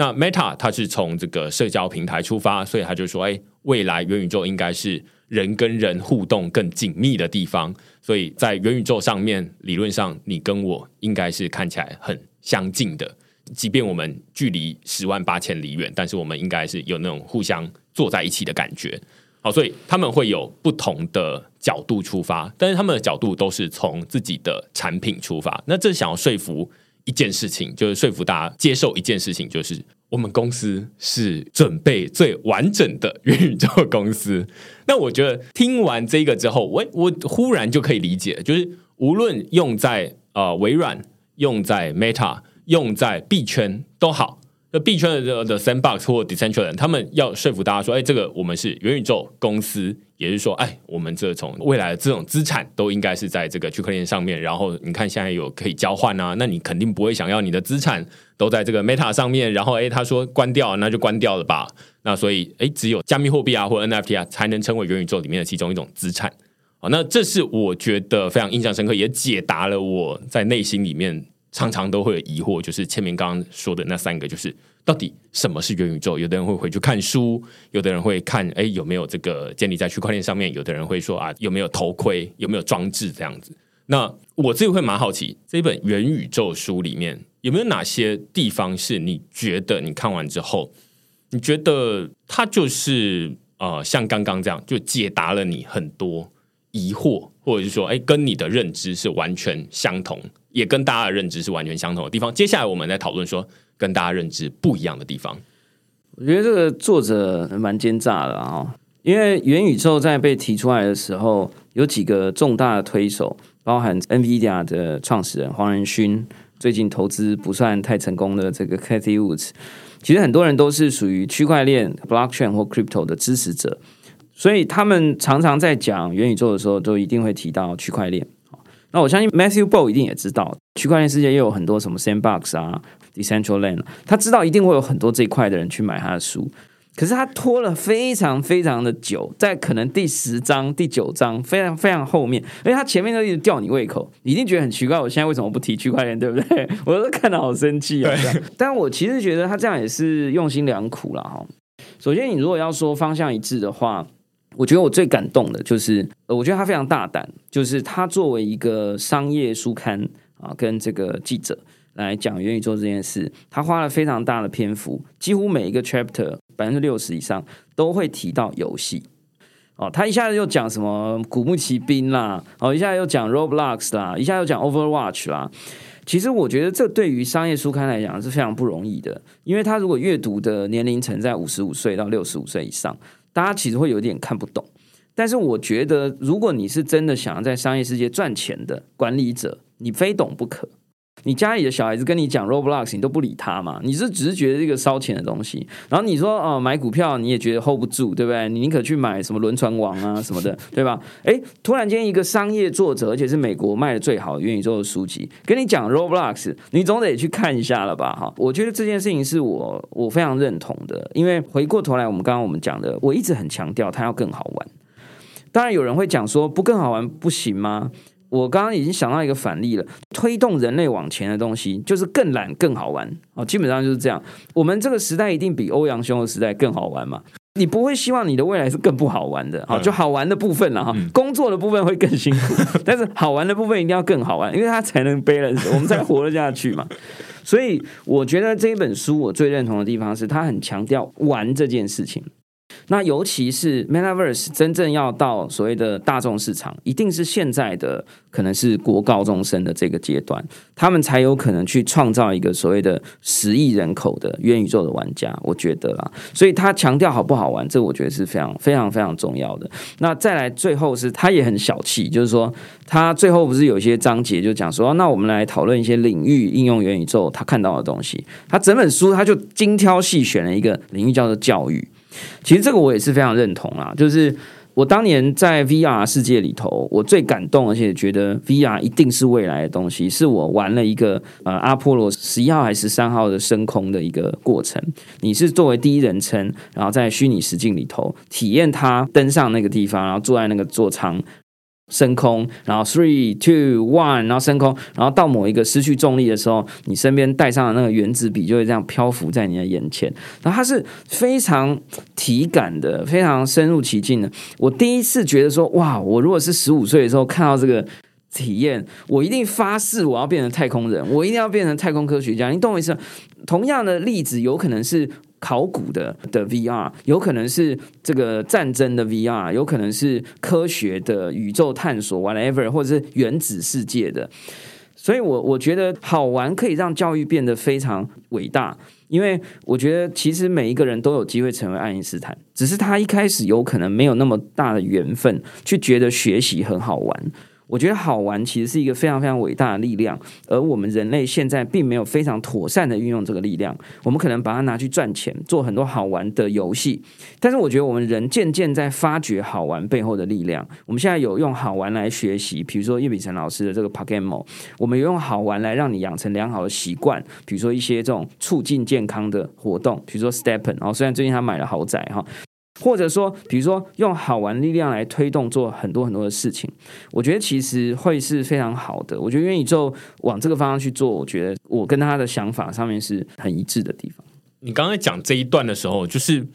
那 Meta 它是从这个社交平台出发，所以他就说，哎，未来元宇宙应该是人跟人互动更紧密的地方。所以在元宇宙上面，理论上你跟我应该是看起来很相近的，即便我们距离十万八千里远，但是我们应该是有那种互相坐在一起的感觉。好，所以他们会有不同的角度出发，但是他们的角度都是从自己的产品出发。那这想要说服。一件事情就是说服大家接受一件事情，就是我们公司是准备最完整的元宇宙公司。那我觉得听完这个之后，我我忽然就可以理解，就是无论用在呃微软、用在 Meta、用在币圈都好。那币圈的的 Sandbox 或 Decentraland，他们要说服大家说，哎，这个我们是元宇宙公司，也就是说，哎，我们这种未来的这种资产都应该是在这个区块链上面。然后你看现在有可以交换啊，那你肯定不会想要你的资产都在这个 Meta 上面。然后，哎，他说关掉，那就关掉了吧。那所以，哎，只有加密货币啊或 NFT 啊才能成为元宇宙里面的其中一种资产。好，那这是我觉得非常印象深刻，也解答了我在内心里面。常常都会有疑惑，就是前面刚刚说的那三个，就是到底什么是元宇宙？有的人会回去看书，有的人会看，哎，有没有这个建立在区块链上面？有的人会说啊，有没有头盔？有没有装置这样子？那我自己会蛮好奇，这一本元宇宙书里面有没有哪些地方是你觉得你看完之后，你觉得它就是呃，像刚刚这样，就解答了你很多疑惑，或者是说，哎，跟你的认知是完全相同。也跟大家的认知是完全相同的地方。接下来我们来讨论说跟大家认知不一样的地方。我觉得这个作者蛮奸诈的啊，因为元宇宙在被提出来的时候，有几个重大的推手，包含 NVIDIA 的创始人黄仁勋，最近投资不算太成功的这个 Cathy Woods，其实很多人都是属于区块链 Blockchain 或 Crypto 的支持者，所以他们常常在讲元宇宙的时候，都一定会提到区块链。那我相信 Matthew Ball 一定也知道，区块链世界也有很多什么 Sandbox 啊、Decentraland，他知道一定会有很多这一块的人去买他的书，可是他拖了非常非常的久，在可能第十章、第九章非常非常后面，因为他前面都一直吊你胃口，你一定觉得很奇怪，我现在为什么不提区块链，对不对？我都看得好生气啊！但我其实觉得他这样也是用心良苦了哈。首先，你如果要说方向一致的话。我觉得我最感动的就是，呃，我觉得他非常大胆，就是他作为一个商业书刊啊，跟这个记者来讲愿意做这件事，他花了非常大的篇幅，几乎每一个 chapter 百分之六十以上都会提到游戏。哦，他一下子又讲什么古墓奇兵啦，哦，一下又讲 Roblox 啦，一下又讲 Overwatch 啦。其实我觉得这对于商业书刊来讲是非常不容易的，因为他如果阅读的年龄层在五十五岁到六十五岁以上。大家其实会有点看不懂，但是我觉得，如果你是真的想要在商业世界赚钱的管理者，你非懂不可。你家里的小孩子跟你讲 Roblox，你都不理他嘛？你是只是觉得这个烧钱的东西，然后你说哦，买股票你也觉得 hold 不住，对不对？你宁可去买什么轮船王啊 什么的，对吧？诶，突然间一个商业作者，而且是美国卖的最好的元宇宙的书籍，跟你讲 Roblox，你总得去看一下了吧？哈，我觉得这件事情是我我非常认同的，因为回过头来，我们刚刚我们讲的，我一直很强调它要更好玩。当然有人会讲说，不更好玩不行吗？我刚刚已经想到一个反例了，推动人类往前的东西就是更懒、更好玩哦，基本上就是这样。我们这个时代一定比欧阳兄的时代更好玩嘛？你不会希望你的未来是更不好玩的啊？就好玩的部分了哈，工作的部分会更辛苦，但是好玩的部分一定要更好玩，因为它才能 balance，我们才活得下去嘛。所以我觉得这一本书我最认同的地方是，它很强调玩这件事情。那尤其是 Metaverse 真正要到所谓的大众市场，一定是现在的可能是国高中生的这个阶段，他们才有可能去创造一个所谓的十亿人口的元宇宙的玩家。我觉得啦，所以他强调好不好玩，这我觉得是非常非常非常重要的。那再来最后是他也很小气，就是说他最后不是有一些章节就讲说，那我们来讨论一些领域应用元宇宙他看到的东西。他整本书他就精挑细选了一个领域叫做教育。其实这个我也是非常认同啊，就是我当年在 VR 世界里头，我最感动，而且觉得 VR 一定是未来的东西，是我玩了一个呃阿波罗十一号还是十三号的升空的一个过程。你是作为第一人称，然后在虚拟实境里头体验它登上那个地方，然后坐在那个座舱。升空，然后 three two one，然后升空，然后到某一个失去重力的时候，你身边带上的那个原子笔就会这样漂浮在你的眼前。然后它是非常体感的，非常深入其境的。我第一次觉得说，哇！我如果是十五岁的时候看到这个体验，我一定发誓我要变成太空人，我一定要变成太空科学家。你懂我意思？同样的例子有可能是。考古的的 VR 有可能是这个战争的 VR，有可能是科学的宇宙探索 whatever，或者是原子世界的。所以我，我觉得好玩可以让教育变得非常伟大，因为我觉得其实每一个人都有机会成为爱因斯坦，只是他一开始有可能没有那么大的缘分，去觉得学习很好玩。我觉得好玩其实是一个非常非常伟大的力量，而我们人类现在并没有非常妥善的运用这个力量。我们可能把它拿去赚钱，做很多好玩的游戏。但是我觉得我们人渐渐在发掘好玩背后的力量。我们现在有用好玩来学习，比如说叶秉成老师的这个 PokéMon，我们有用好玩来让你养成良好的习惯，比如说一些这种促进健康的活动，比如说 STEPN。然后虽然最近他买了豪宅哈。或者说，比如说用好玩力量来推动做很多很多的事情，我觉得其实会是非常好的。我觉得元宇宙往这个方向去做，我觉得我跟他的想法上面是很一致的地方。你刚才讲这一段的时候，就是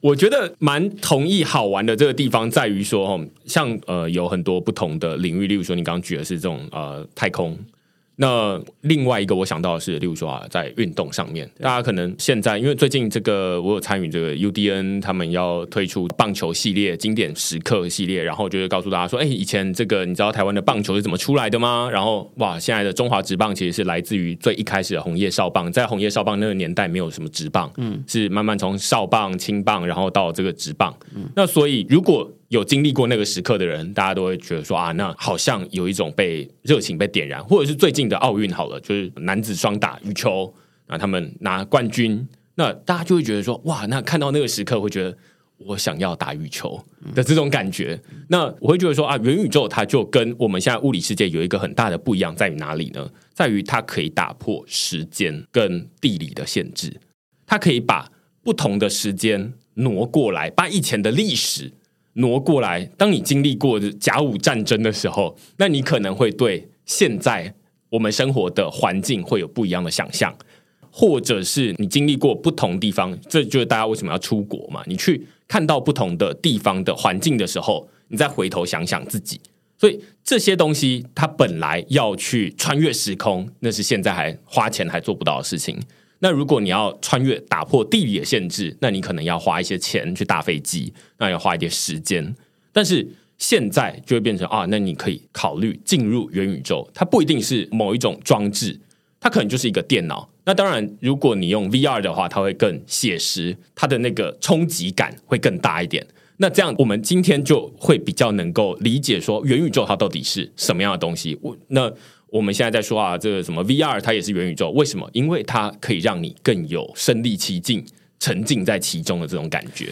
我觉得蛮同意好玩的这个地方在于说，哦像呃有很多不同的领域，例如说你刚刚举的是这种呃太空。那另外一个我想到的是，例如说啊，在运动上面，大家可能现在因为最近这个我有参与这个 UDN，他们要推出棒球系列经典时刻系列，然后就是告诉大家说，哎，以前这个你知道台湾的棒球是怎么出来的吗？然后哇，现在的中华职棒其实是来自于最一开始的红叶少棒，在红叶少棒那个年代没有什么职棒，嗯，是慢慢从少棒、青棒，然后到这个职棒，嗯，那所以如果有经历过那个时刻的人，大家都会觉得说啊，那好像有一种被热情被点燃，或者是最近的奥运好了，就是男子双打羽球啊，他们拿冠军，那大家就会觉得说哇，那看到那个时刻会觉得我想要打羽球的这种感觉。那我会觉得说啊，元宇宙它就跟我们现在物理世界有一个很大的不一样，在于哪里呢？在于它可以打破时间跟地理的限制，它可以把不同的时间挪过来，把以前的历史。挪过来，当你经历过甲午战争的时候，那你可能会对现在我们生活的环境会有不一样的想象，或者是你经历过不同地方，这就是大家为什么要出国嘛？你去看到不同的地方的环境的时候，你再回头想想自己，所以这些东西它本来要去穿越时空，那是现在还花钱还做不到的事情。那如果你要穿越打破地理的限制，那你可能要花一些钱去搭飞机，那要花一点时间。但是现在就会变成啊，那你可以考虑进入元宇宙，它不一定是某一种装置，它可能就是一个电脑。那当然，如果你用 VR 的话，它会更写实，它的那个冲击感会更大一点。那这样，我们今天就会比较能够理解说元宇宙它到底是什么样的东西。我那。我们现在在说啊，这个什么 VR，它也是元宇宙，为什么？因为它可以让你更有身临其境、沉浸在其中的这种感觉。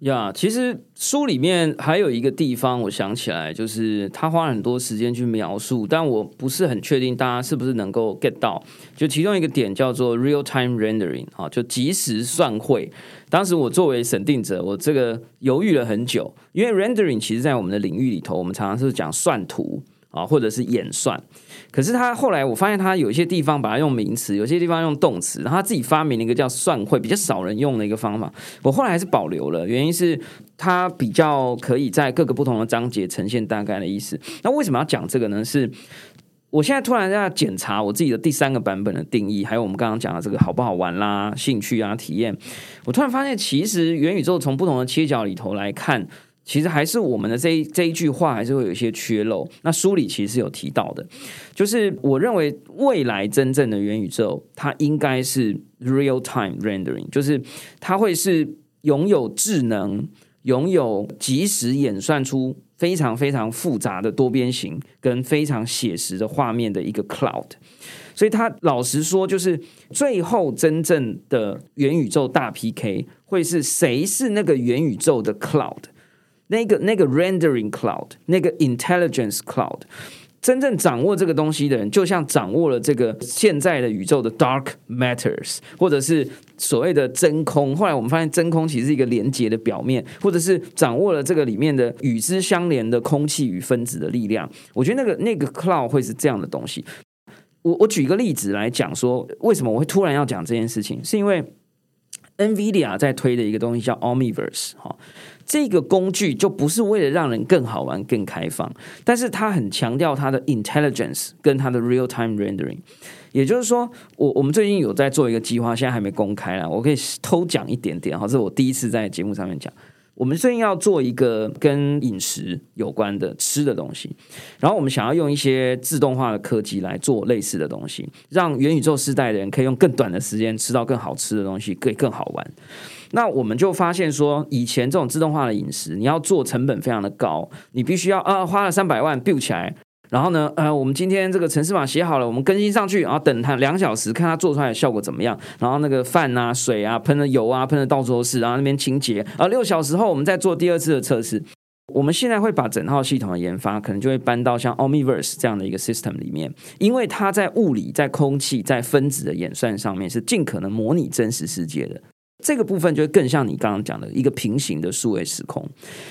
呀其实书里面还有一个地方，我想起来，就是他花了很多时间去描述，但我不是很确定大家是不是能够 get 到。就其中一个点叫做 real time rendering，啊，就即时算绘。当时我作为审定者，我这个犹豫了很久，因为 rendering 其实在我们的领域里头，我们常常是讲算图啊，或者是演算。可是他后来，我发现他有些地方把它用名词，有些地方用动词，然后他自己发明了一个叫算会，比较少人用的一个方法。我后来还是保留了，原因是它比较可以在各个不同的章节呈现大概的意思。那为什么要讲这个呢？是我现在突然在检查我自己的第三个版本的定义，还有我们刚刚讲的这个好不好玩啦、兴趣啊、体验。我突然发现，其实元宇宙从不同的切角里头来看。其实还是我们的这一这一句话还是会有一些缺漏。那书里其实是有提到的，就是我认为未来真正的元宇宙，它应该是 real time rendering，就是它会是拥有智能、拥有即时演算出非常非常复杂的多边形跟非常写实的画面的一个 cloud。所以，他老实说，就是最后真正的元宇宙大 PK 会是谁是那个元宇宙的 cloud？那个那个 rendering cloud，那个 intelligence cloud。真正掌握这个东西的人，就像掌握了这个现在的宇宙的 dark matters，或者是所谓的真空。后来我们发现，真空其实是一个连接的表面，或者是掌握了这个里面的与之相连的空气与分子的力量。我觉得那个那个 cloud 会是这样的东西。我我举一个例子来讲说，为什么我会突然要讲这件事情，是因为 NVIDIA 在推的一个东西叫 Omniverse 哈。这个工具就不是为了让人更好玩、更开放，但是它很强调它的 intelligence 跟它的 real time rendering。也就是说，我我们最近有在做一个计划，现在还没公开啦，我可以偷讲一点点哈，这是我第一次在节目上面讲。我们最近要做一个跟饮食有关的吃的东西，然后我们想要用一些自动化的科技来做类似的东西，让元宇宙世代的人可以用更短的时间吃到更好吃的东西，可以更好玩。那我们就发现说，以前这种自动化的饮食，你要做成本非常的高，你必须要啊花了三百万 build 起来，然后呢，呃，我们今天这个程式码写好了，我们更新上去，然后等它两小时，看它做出来的效果怎么样，然后那个饭啊、水啊喷的油啊喷的到处都是，然后那边清洁，啊，六小时后我们再做第二次的测试。我们现在会把整套系统的研发，可能就会搬到像 Omniverse 这样的一个 system 里面，因为它在物理、在空气、在分子的演算上面是尽可能模拟真实世界的。这个部分就更像你刚刚讲的一个平行的数位时空，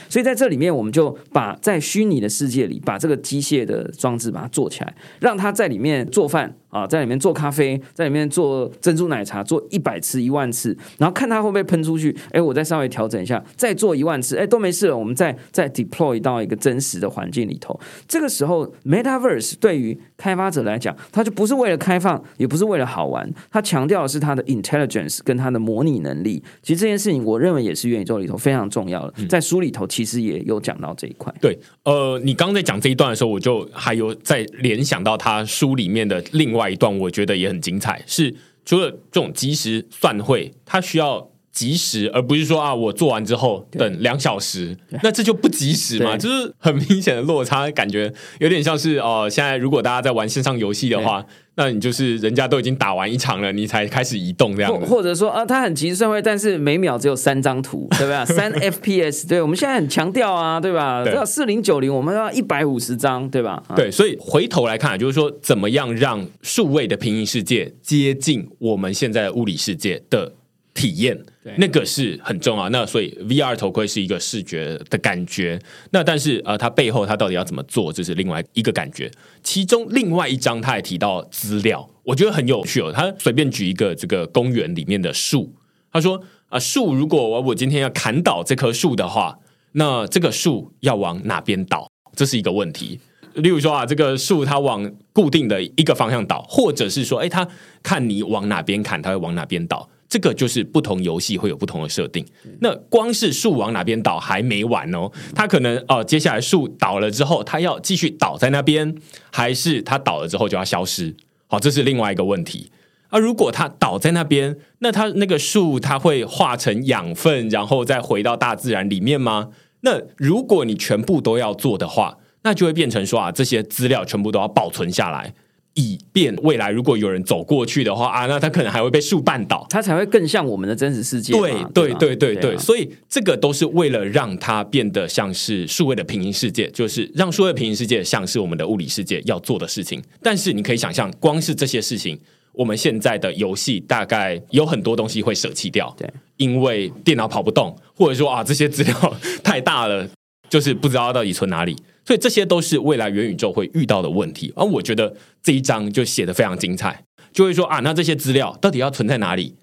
所以在这里面，我们就把在虚拟的世界里，把这个机械的装置把它做起来，让它在里面做饭。啊，在里面做咖啡，在里面做珍珠奶茶，做一百次、一万次，然后看它会不会喷出去。哎，我再稍微调整一下，再做一万次，哎，都没事了。我们再再 deploy 到一个真实的环境里头。这个时候，Metaverse 对于开发者来讲，它就不是为了开放，也不是为了好玩，它强调的是它的 intelligence 跟它的模拟能力。其实这件事情，我认为也是元宇宙里头非常重要的。在书里头其实也有讲到这一块。对，呃，你刚在讲这一段的时候，我就还有在联想到他书里面的另外。外一段我觉得也很精彩，是除了这种即时算会，它需要即时，而不是说啊，我做完之后等两小时，那这就不及时嘛，就是很明显的落差，感觉有点像是哦、呃，现在如果大家在玩线上游戏的话。那你就是人家都已经打完一场了，你才开始移动这样子，或者说啊，它很及时算会，但是每秒只有三张图，对吧？三 FPS，对，我们现在很强调啊，对吧？要四零九零，我们要一百五十张，对吧？对，所以回头来看，就是说怎么样让数位的平行世界接近我们现在的物理世界的体验。那个是很重要，那所以 VR 头盔是一个视觉的感觉，那但是呃，它背后它到底要怎么做，这是另外一个感觉。其中另外一章他也提到资料，我觉得很有趣哦。他随便举一个这个公园里面的树，他说啊，树如果我我今天要砍倒这棵树的话，那这个树要往哪边倒？这是一个问题。例如说啊，这个树它往固定的一个方向倒，或者是说，哎，它看你往哪边砍，它会往哪边倒。这个就是不同游戏会有不同的设定。那光是树往哪边倒还没完哦，它可能哦、接下来树倒了之后，它要继续倒在那边，还是它倒了之后就要消失？好，这是另外一个问题。而、啊、如果它倒在那边，那它那个树它会化成养分，然后再回到大自然里面吗？那如果你全部都要做的话，那就会变成说啊，这些资料全部都要保存下来。以便未来如果有人走过去的话啊，那他可能还会被树绊倒，他才会更像我们的真实世界。对对对对对，对，所以这个都是为了让它变得像是数位的平行世界，就是让数位平行世界像是我们的物理世界要做的事情。但是你可以想象，光是这些事情，我们现在的游戏大概有很多东西会舍弃掉，对，因为电脑跑不动，或者说啊这些资料 太大了，就是不知道到底存哪里。所以这些都是未来元宇宙会遇到的问题，而我觉得这一章就写得非常精彩，就会说啊，那这些资料到底要存在哪里？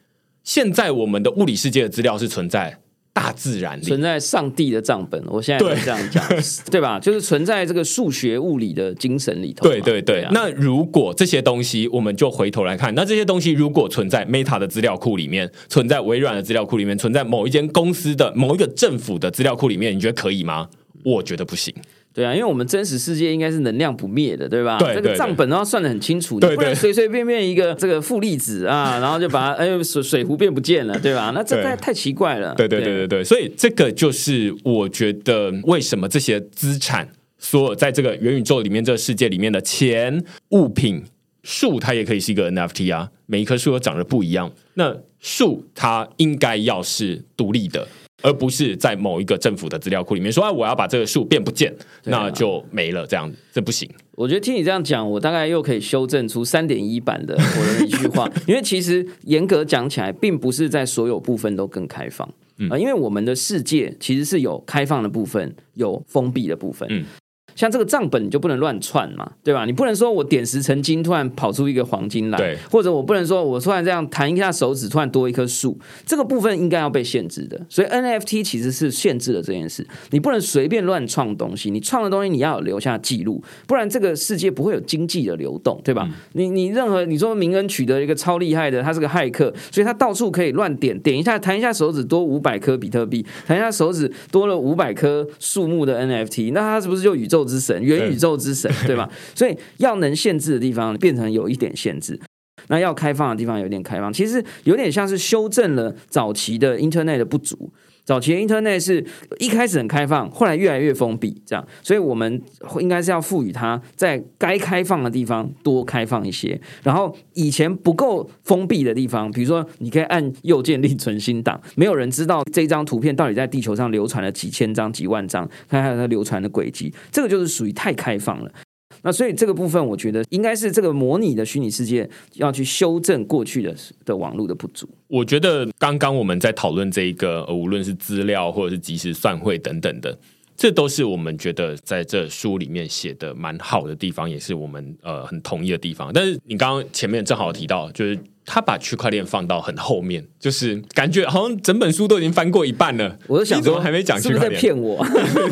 现在我们的物理世界的资料是存在大自然里，存在上帝的账本。我现在是这样讲，对，对吧？就是存在这个数学物理的精神里头。对对对。对啊，那如果这些东西，我们就回头来看，那这些东西如果存在 Meta 的资料库里面，存在微软的资料库里面，存在某一间公司的某一个政府的资料库里面，你觉得可以吗？我觉得不行。对啊，因为我们真实世界应该是能量不灭的，对吧？对，对，对，这个账本都要算的很清楚，不能随随便便一个这个负粒子啊，然后就把它哎水水壶变不见了，对吧？那这太太奇怪了。对对对对对，所以这个就是我觉得为什么这些资产，所有在这个元宇宙里面这个世界里面的钱、物品、树，它也可以是一个 NFT 啊，每一棵树都长得不一样。那树它应该要是独立的。而不是在某一个政府的资料库里面说，哎，我要把这个数变不见，那就没了，这样子，这不行。我觉得听你这样讲，我大概又可以修正出三点一版的我的一句话，因为其实严格讲起来，并不是在所有部分都更开放，嗯，因为我们的世界其实是有开放的部分，有封闭的部分，嗯。像这个账本你就不能乱串嘛，对吧？你不能说我点石成金，突然跑出一个黄金来，对，或者我不能说我突然这样弹一下手指，突然多一棵树，这个部分应该要被限制的。所以 NFT 其实是限制了这件事，你不能随便乱创东西，你创的东西你要有留下记录，不然这个世界不会有经济的流动，对吧？嗯、你你任何你说明恩取得一个超厉害的，他是个骇客，所以他到处可以乱点点一下，弹一下手指多五百颗比特币，弹一下手指多了五百颗树木的 NFT，那他是不是就宇宙之神、元宇宙之神，对吧？所以要能限制的地方变成有一点限制，那要开放的地方有点开放，其实有点像是修正了早期的 Internet 的不足。早期的 Internet 是一开始很开放，后来越来越封闭，这样，所以我们应该是要赋予它在该开放的地方多开放一些，然后以前不够封闭的地方，比如说你可以按右键另存新档，没有人知道这张图片到底在地球上流传了几千张、几万张，看看它流传的轨迹，这个就是属于太开放了。那所以这个部分，我觉得应该是这个模拟的虚拟世界要去修正过去的的网络的不足。我觉得刚刚我们在讨论这一个，无论是资料或者是即时算会等等的，这都是我们觉得在这书里面写的蛮好的地方，也是我们呃很同意的地方。但是你刚刚前面正好提到，就是。他把区块链放到很后面，就是感觉好像整本书都已经翻过一半了。我就想说，还没讲区块链，是是在骗我？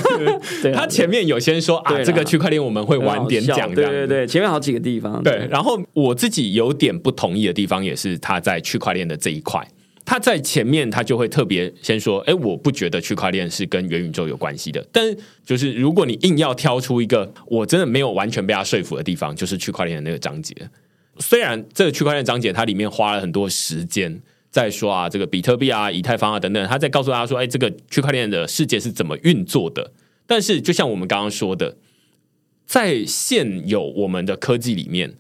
他前面有先说啊，这个区块链我们会晚点讲。对对对，前面好几个地方。对，然后我自己有点不同意的地方，也是他在区块链的这一块，他在前面他就会特别先说，哎，我不觉得区块链是跟元宇宙有关系的。但，就是如果你硬要挑出一个，我真的没有完全被他说服的地方，就是区块链的那个章节。虽然这个区块链章节它里面花了很多时间在说啊，这个比特币啊、以太坊啊等等，他在告诉大家说，哎，这个区块链的世界是怎么运作的。但是，就像我们刚刚说的，在现有我们的科技里面，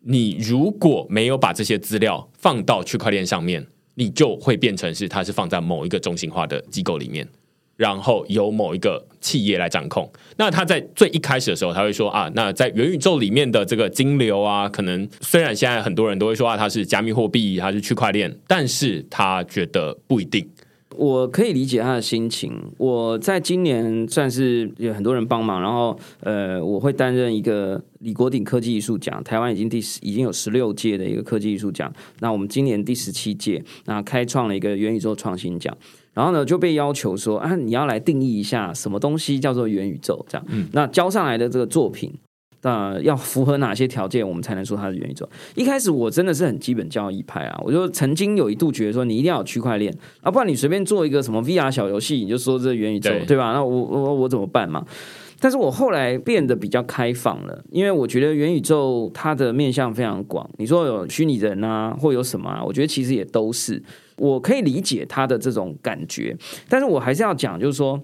你如果没有把这些资料放到区块链上面，你就会变成是它是放在某一个中心化的机构里面。然后由某一个企业来掌控。那他在最一开始的时候，他会说啊，那在元宇宙里面的这个金流啊，可能虽然现在很多人都会说啊，它是加密货币，它是区块链，但是他觉得不一定。我可以理解他的心情。我在今年算是有很多人帮忙，然后呃，我会担任一个李国鼎科技艺术奖，台湾已经第十已经有十六届的一个科技艺术奖。那我们今年第十七届，那开创了一个元宇宙创新奖。然后呢，就被要求说啊，你要来定义一下什么东西叫做元宇宙，这样。嗯。那交上来的这个作品，那要符合哪些条件，我们才能说它是元宇宙？一开始我真的是很基本教义派啊，我就曾经有一度觉得说，你一定要有区块链啊，不然你随便做一个什么 VR 小游戏，你就说这是元宇宙，对，对吧？那我我我怎么办嘛？但是我后来变得比较开放了，因为我觉得元宇宙它的面向非常广。你说有虚拟人啊，或有什么啊？我觉得其实也都是。我可以理解他的这种感觉，但是我还是要讲，就是说，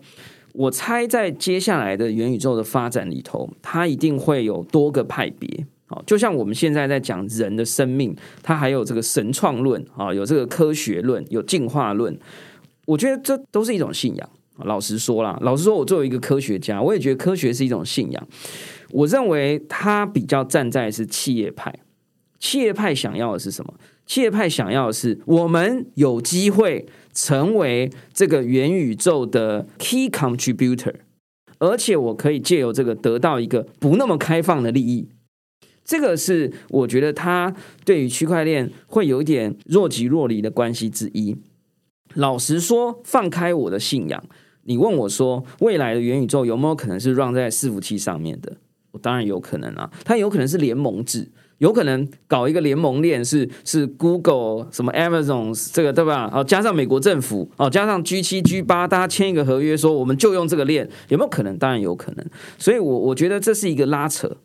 我猜在接下来的元宇宙的发展里头，它一定会有多个派别。好，就像我们现在在讲人的生命，它还有这个神创论啊，有这个科学论，有进化论。我觉得这都是一种信仰。老实说啦，老实说，我作为一个科学家，我也觉得科学是一种信仰。我认为它比较站在是企业派，企业派想要的是什么？企业派想要的是，我们有机会成为这个元宇宙的 key contributor，而且我可以借由这个得到一个不那么开放的利益。这个是我觉得他对于区块链会有一点若即若离的关系之一。老实说，放开我的信仰，你问我说，未来的元宇宙有没有可能是 run 在伺服器上面的？我当然有可能啊，它有可能是联盟制。有可能搞一个联盟链，是是 Google 什么 Amazon 这个对吧？哦，加上美国政府哦，加上 G 七 G 八，大家签一个合约，说我们就用这个链，有没有可能？当然有可能。所以我，我我觉得这是一个拉扯。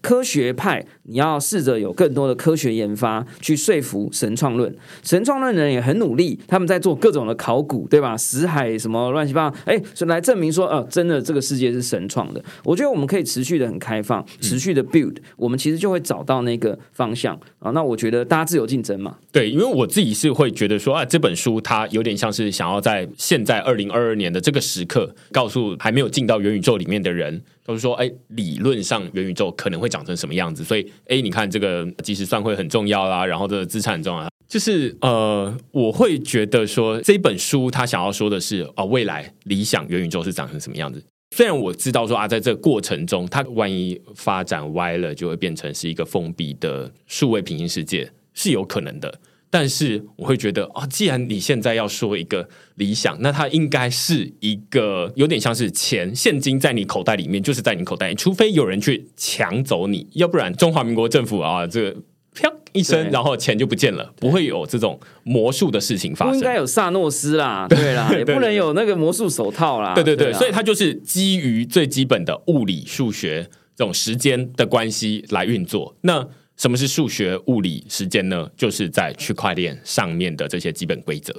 科学派，你要试着有更多的科学研发去说服神创论。神创论人也很努力，他们在做各种的考古，对吧？死海什么乱七八糟，哎，所以来证明说，呃，真的这个世界是神创的。我觉得我们可以持续的很开放，持续的 build，我们其实就会找到那个方向啊。那我觉得大家自由竞争嘛。对，因为我自己是会觉得说，啊，这本书它有点像是想要在现在二零二二年的这个时刻，告诉还没有进到元宇宙里面的人。都是说，哎，理论上元宇宙可能会长成什么样子？所以，哎，你看这个即时算会很重要啦，然后这个资产很重要，就是呃，我会觉得说这本书他想要说的是啊、未来理想元宇宙是长成什么样子？虽然我知道说啊，在这过程中，它万一发展歪了，就会变成是一个封闭的数位平行世界，是有可能的。但是我会觉得啊，既然你现在要说一个理想，那它应该是一个有点像是钱现金在你口袋里面，就是在你口袋里，除非有人去抢走你，要不然中华民国政府啊，这个啪一声，然后钱就不见了，不会有这种魔术的事情发生。不应该有萨诺斯啦，对啦，也不能有那个魔术手套啦。对对对，所以它就是基于最基本的物理、数学这种时间的关系来运作。那什么是数学、物理、时间呢？就是在区块链上面的这些基本规则。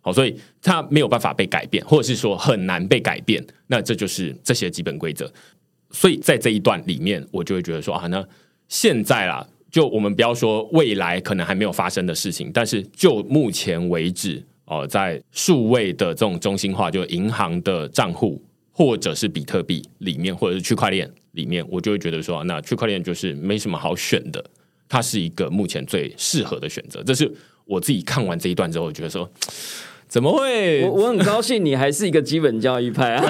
好，所以它没有办法被改变，或者是说很难被改变。那这就是这些基本规则。所以在这一段里面，我就会觉得说啊，那现在啦，就我们不要说未来可能还没有发生的事情，但是就目前为止，哦，在数位的这种中心化，就银行的账户，或者是比特币里面，或者是区块链。里面我就会觉得说，那区块链就是没什么好选的，它是一个目前最适合的选择。这是我自己看完这一段之后，我觉得说，怎么会？我我很高兴你还是一个基本教育派啊。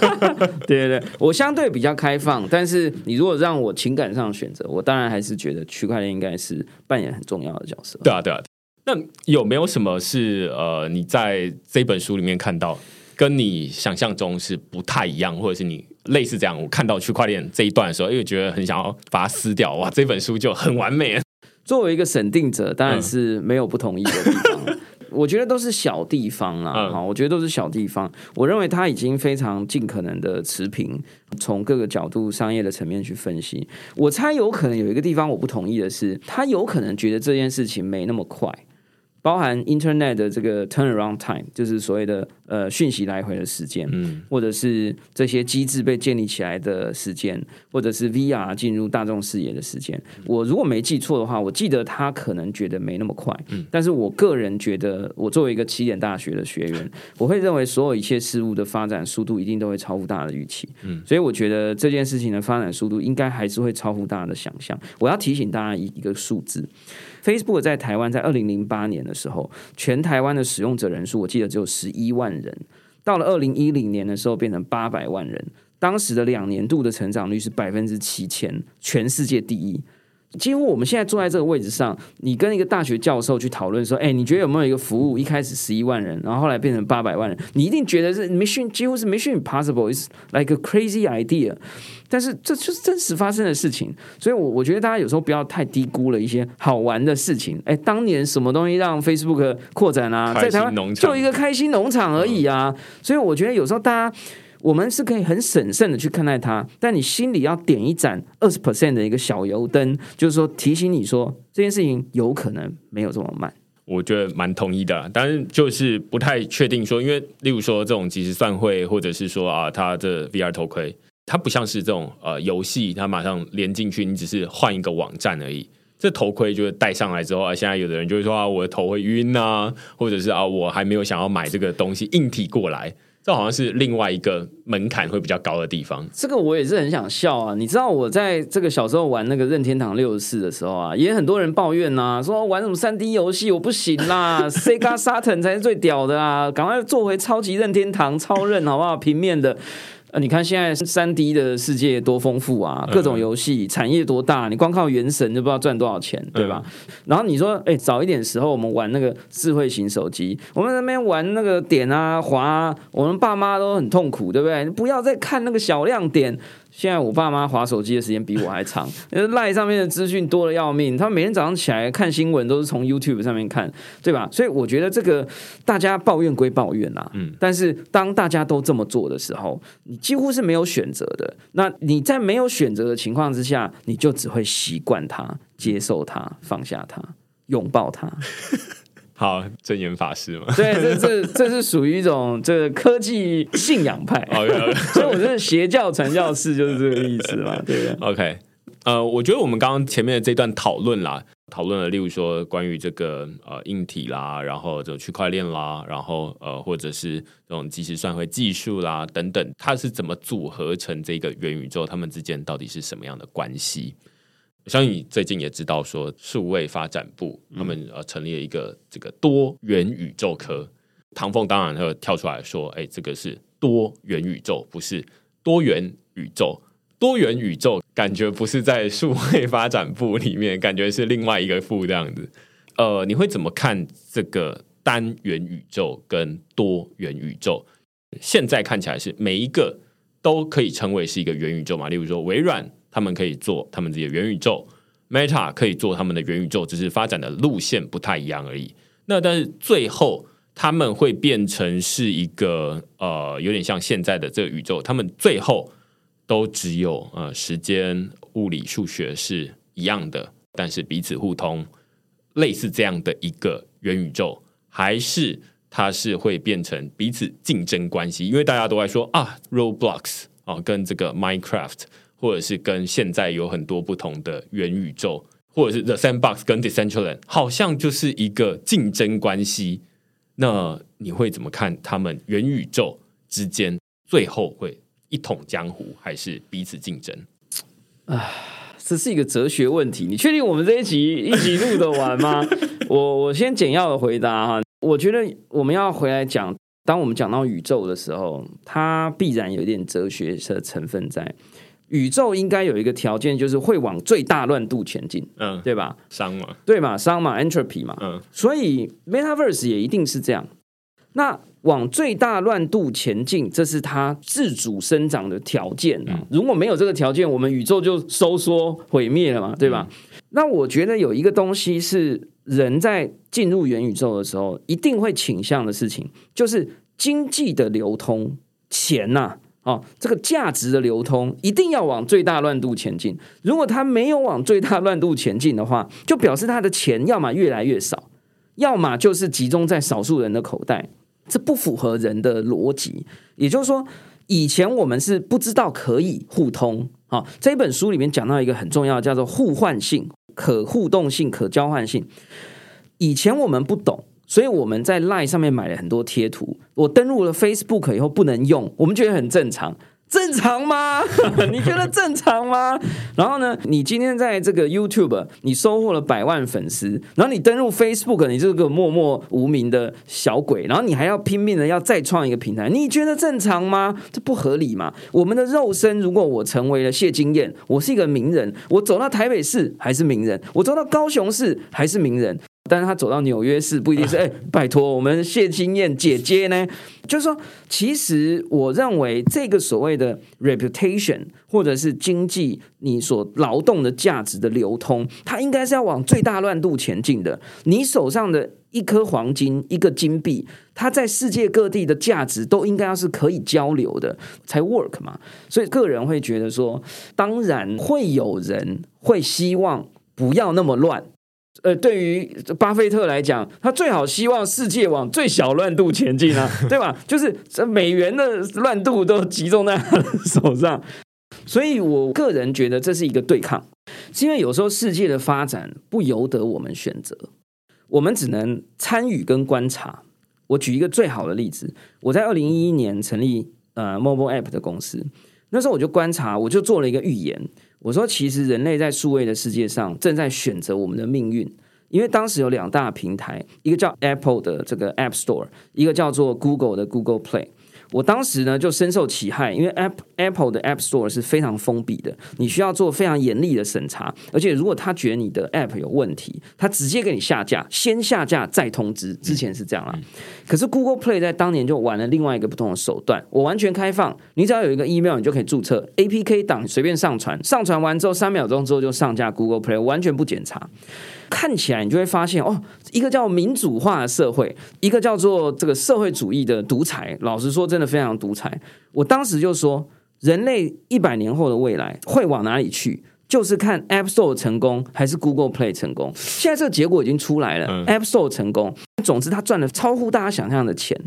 对对对，我相对比较开放，但是你如果让我情感上选择，我当然还是觉得区块链应该是扮演很重要的角色。对啊，对啊。那有没有什么是呃，你在这本书里面看到？跟你想象中是不太一样，或者是你类似这样。我看到区块链这一段的时候，因为觉得很想要把它撕掉。哇，这本书就很完美。作为一个审定者，当然是没有不同意的地方。嗯、我觉得都是小地方啦，哈、嗯，我觉得都是小地方。我认为他已经非常尽可能的持平，从各个角度、商业的层面去分析。我猜有可能有一个地方我不同意的是，他有可能觉得这件事情没那么快。包含 Internet 的这个 turnaround time，就是所谓的呃讯息来回的时间，嗯，或者是这些机制被建立起来的时间，或者是 VR 进入大众视野的时间。我如果没记错的话，我记得他可能觉得没那么快，嗯，但是我个人觉得，我作为一个起点大学的学员，我会认为所有一切事物的发展速度一定都会超乎大家的预期，嗯，所以我觉得这件事情的发展速度应该还是会超乎大家的想象。我要提醒大家一一个数字。Facebook 在台湾在二零零八年的时候，全台湾的使用者人数我记得只有十一万人，到了二零一零年的时候变成八百万人，当时的两年度的成长率是百分之七千，全世界第一。几乎我们现在坐在这个位置上，你跟一个大学教授去讨论说：“哎，你觉得有没有一个服务一开始十一万人，然后后来变成八百万人？你一定觉得是 mission 几乎是 mission impossible，is like a crazy idea。但是这就是真实发生的事情，所以我我觉得大家有时候不要太低估了一些好玩的事情。哎，当年什么东西让 Facebook 扩展啊？在台湾就一个开心农场而已啊！所以我觉得有时候大家。我们是可以很审慎的去看待它，但你心里要点一盏二十 percent 的一个小油灯，就是说提醒你说这件事情有可能没有这么慢。我觉得蛮同意的，但是就是不太确定说，因为例如说这种即时算会，或者是说啊，它的 VR 头盔，它不像是这种呃游戏，它马上连进去，你只是换一个网站而已。这头盔就是戴上来之后啊，现在有的人就会说啊，我的头会晕啊，或者是啊，我还没有想要买这个东西硬体过来。这好像是另外一个门槛会比较高的地方。这个我也是很想笑啊！你知道我在这个小时候玩那个任天堂六十四的时候啊，也很多人抱怨呐、啊，说玩什么三 D 游戏我不行啦，Sega Saturn 才是最屌的啊！赶快做回超级任天堂超任好不好？平面的。呃，你看现在三 D 的世界多丰富啊，各种游戏产业多大，你光靠原神就不知道赚多少钱，对吧？嗯、然后你说，哎、欸，早一点时候我们玩那个智慧型手机，我们那边玩那个点啊滑啊，我们爸妈都很痛苦，对不对？不要再看那个小亮点。现在我爸妈划手机的时间比我还长，因为 LINE 上面的资讯多的要命，他们每天早上起来看新闻都是从 YouTube 上面看，对吧？所以我觉得这个大家抱怨归抱怨啦，嗯，但是当大家都这么做的时候，你几乎是没有选择的。那你在没有选择的情况之下，你就只会习惯它、接受它、放下它、拥抱它。好，真言法师嘛？对，这这这是属于一种这个科技信仰派。OK，所以我觉得邪教传教士就是这个意思嘛，对不对？OK，呃，我觉得我们刚刚前面的这段讨论啦，讨论了，例如说关于这个呃硬体啦，然后这种区块链啦，然后呃或者是这种即时算会技术啦等等，它是怎么组合成这个元宇宙？它们之间到底是什么样的关系？相信你最近也知道，说数位发展部他们呃成立了一个这个多元宇宙科。唐凤当然会跳出来说：“哎，这个是多元宇宙，不是多元宇宙。多元宇宙感觉不是在数位发展部里面，感觉是另外一个部这样子。呃，你会怎么看这个单元宇宙跟多元宇宙？现在看起来是每一个都可以称为是一个元宇宙嘛？例如说微软。”他们可以做他们自己的元宇宙，Meta 可以做他们的元宇宙，只是发展的路线不太一样而已。那但是最后他们会变成是一个呃，有点像现在的这个宇宙，他们最后都只有呃时间、物理、数学是一样的，但是彼此互通，类似这样的一个元宇宙，还是它是会变成彼此竞争关系？因为大家都在说啊，Roblox 啊、跟这个 Minecraft。或者是跟现在有很多不同的元宇宙，或者是 The Sandbox 跟 Decentraland，好像就是一个竞争关系。那你会怎么看他们元宇宙之间最后会一统江湖，还是彼此竞争？啊，这是一个哲学问题。你确定我们这一集一集录得完吗？我我先简要的回答哈。我觉得我们要回来讲，当我们讲到宇宙的时候，它必然有一点哲学的成分在。宇宙应该有一个条件，就是会往最大乱度前进，嗯，对吧？熵嘛，对嘛，熵嘛，entropy 嘛，嗯，所以 metaverse 也一定是这样。那往最大乱度前进，这是它自主生长的条件啊。如果没有这个条件，我们宇宙就收缩毁灭了嘛，对吧？嗯。那我觉得有一个东西是人在进入元宇宙的时候一定会倾向的事情，就是经济的流通，钱呐。哦，这个价值的流通一定要往最大乱度前进。如果它没有往最大乱度前进的话，就表示它的钱要么越来越少，要么就是集中在少数人的口袋。这不符合人的逻辑。也就是说，以前我们是不知道可以互通。啊，这本书里面讲到一个很重要，叫做互换性、可互动性、可交换性。以前我们不懂。所以我们在 Line 上面买了很多贴图，我登录了 Facebook 以后不能用，我们觉得很正常，正常吗？你觉得正常吗？然后呢，你今天在这个 YouTube 你收获了百万粉丝，然后你登录 Facebook，你这个默默无名的小鬼，然后你还要拼命的要再创一个平台，你觉得正常吗？这不合理嘛？我们的肉身，如果我成为了谢金燕，我是一个名人，我走到台北市还是名人，我走到高雄市还是名人。但是他走到纽约市不一定是 哎，拜托我们谢金燕姐姐呢，就是说，其实我认为这个所谓的 reputation 或者是经济你所劳动的价值的流通，它应该是要往最大乱度前进的。你手上的一颗黄金、一个金币，它在世界各地的价值都应该要是可以交流的才 work 嘛。所以个人会觉得说，当然会有人会希望不要那么乱。呃，对于巴菲特来讲，他最好希望世界往最小乱度前进啊，对吧？就是这美元的乱度都集中在他的手上，所以我个人觉得这是一个对抗，是因为有时候世界的发展不由得我们选择，我们只能参与跟观察。我举一个最好的例子，我在二零一一年成立呃 Mobile App 的公司，那时候我就观察，我就做了一个预言。我说，其实人类在数位的世界上正在选择我们的命运，因为当时有两大平台，一个叫 Apple 的这个 App Store，一个叫做 Google 的 Google Play。我当时呢就深受其害，因为 Apple 的 App Store 是非常封闭的，你需要做非常严厉的审查，而且如果他觉得你的 App 有问题，他直接给你下架，先下架再通知。之前是这样啦，可是 Google Play 在当年就玩了另外一个不同的手段，我完全开放，你只要有一个 email，你就可以注册 APK 档，随便上传，上传完之后三秒钟之后就上架 Google Play，完全不检查。看起来你就会发现哦，一个叫民主化的社会，一个叫做这个社会主义的独裁。老实说，真的非常独裁。我当时就说，人类一百年后的未来会往哪里去？就是看 App Store 成功还是 Google Play 成功。现在这个结果已经出来了，嗯，App Store 成功，总之他赚了超乎大家想象的钱。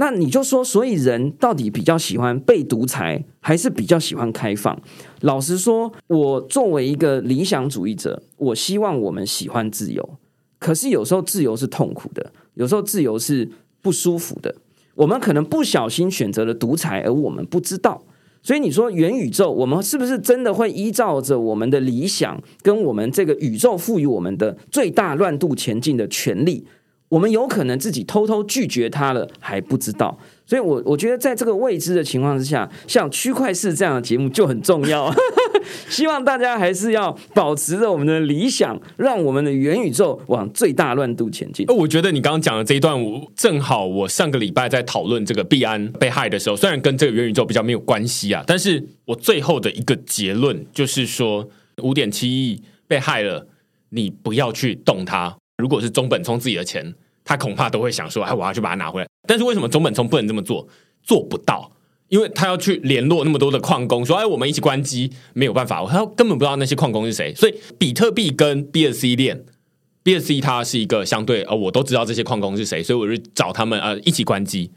那你就说，所以人到底比较喜欢被独裁，还是比较喜欢开放？老实说，我作为一个理想主义者，我希望我们喜欢自由。可是有时候自由是痛苦的，有时候自由是不舒服的。我们可能不小心选择了独裁，而我们不知道。所以你说元宇宙，我们是不是真的会依照着我们的理想，跟我们这个宇宙赋予我们的最大乱度前进的权利？我们有可能自己偷偷拒绝他了，还不知道。所以我，我觉得在这个未知的情况之下，像区块式这样的节目就很重要。希望大家还是要保持着我们的理想，让我们的元宇宙往最大乱度前进。我觉得你刚刚讲的这一段，我正好我上个礼拜在讨论这个币安被害的时候，虽然跟这个元宇宙比较没有关系啊，但是我最后的一个结论就是说，五点七亿被害了，你不要去动它。如果是中本聪自己的钱，他恐怕都会想说：“哎，我要去把它拿回来。”但是为什么中本聪不能这么做？做不到，因为他要去联络那么多的矿工，说：“哎，我们一起关机。”没有办法，他根本不知道那些矿工是谁。所以，比特币跟 BSC 链，BSC 它是一个相对，呃，我都知道这些矿工是谁，所以我就找他们呃一起关机。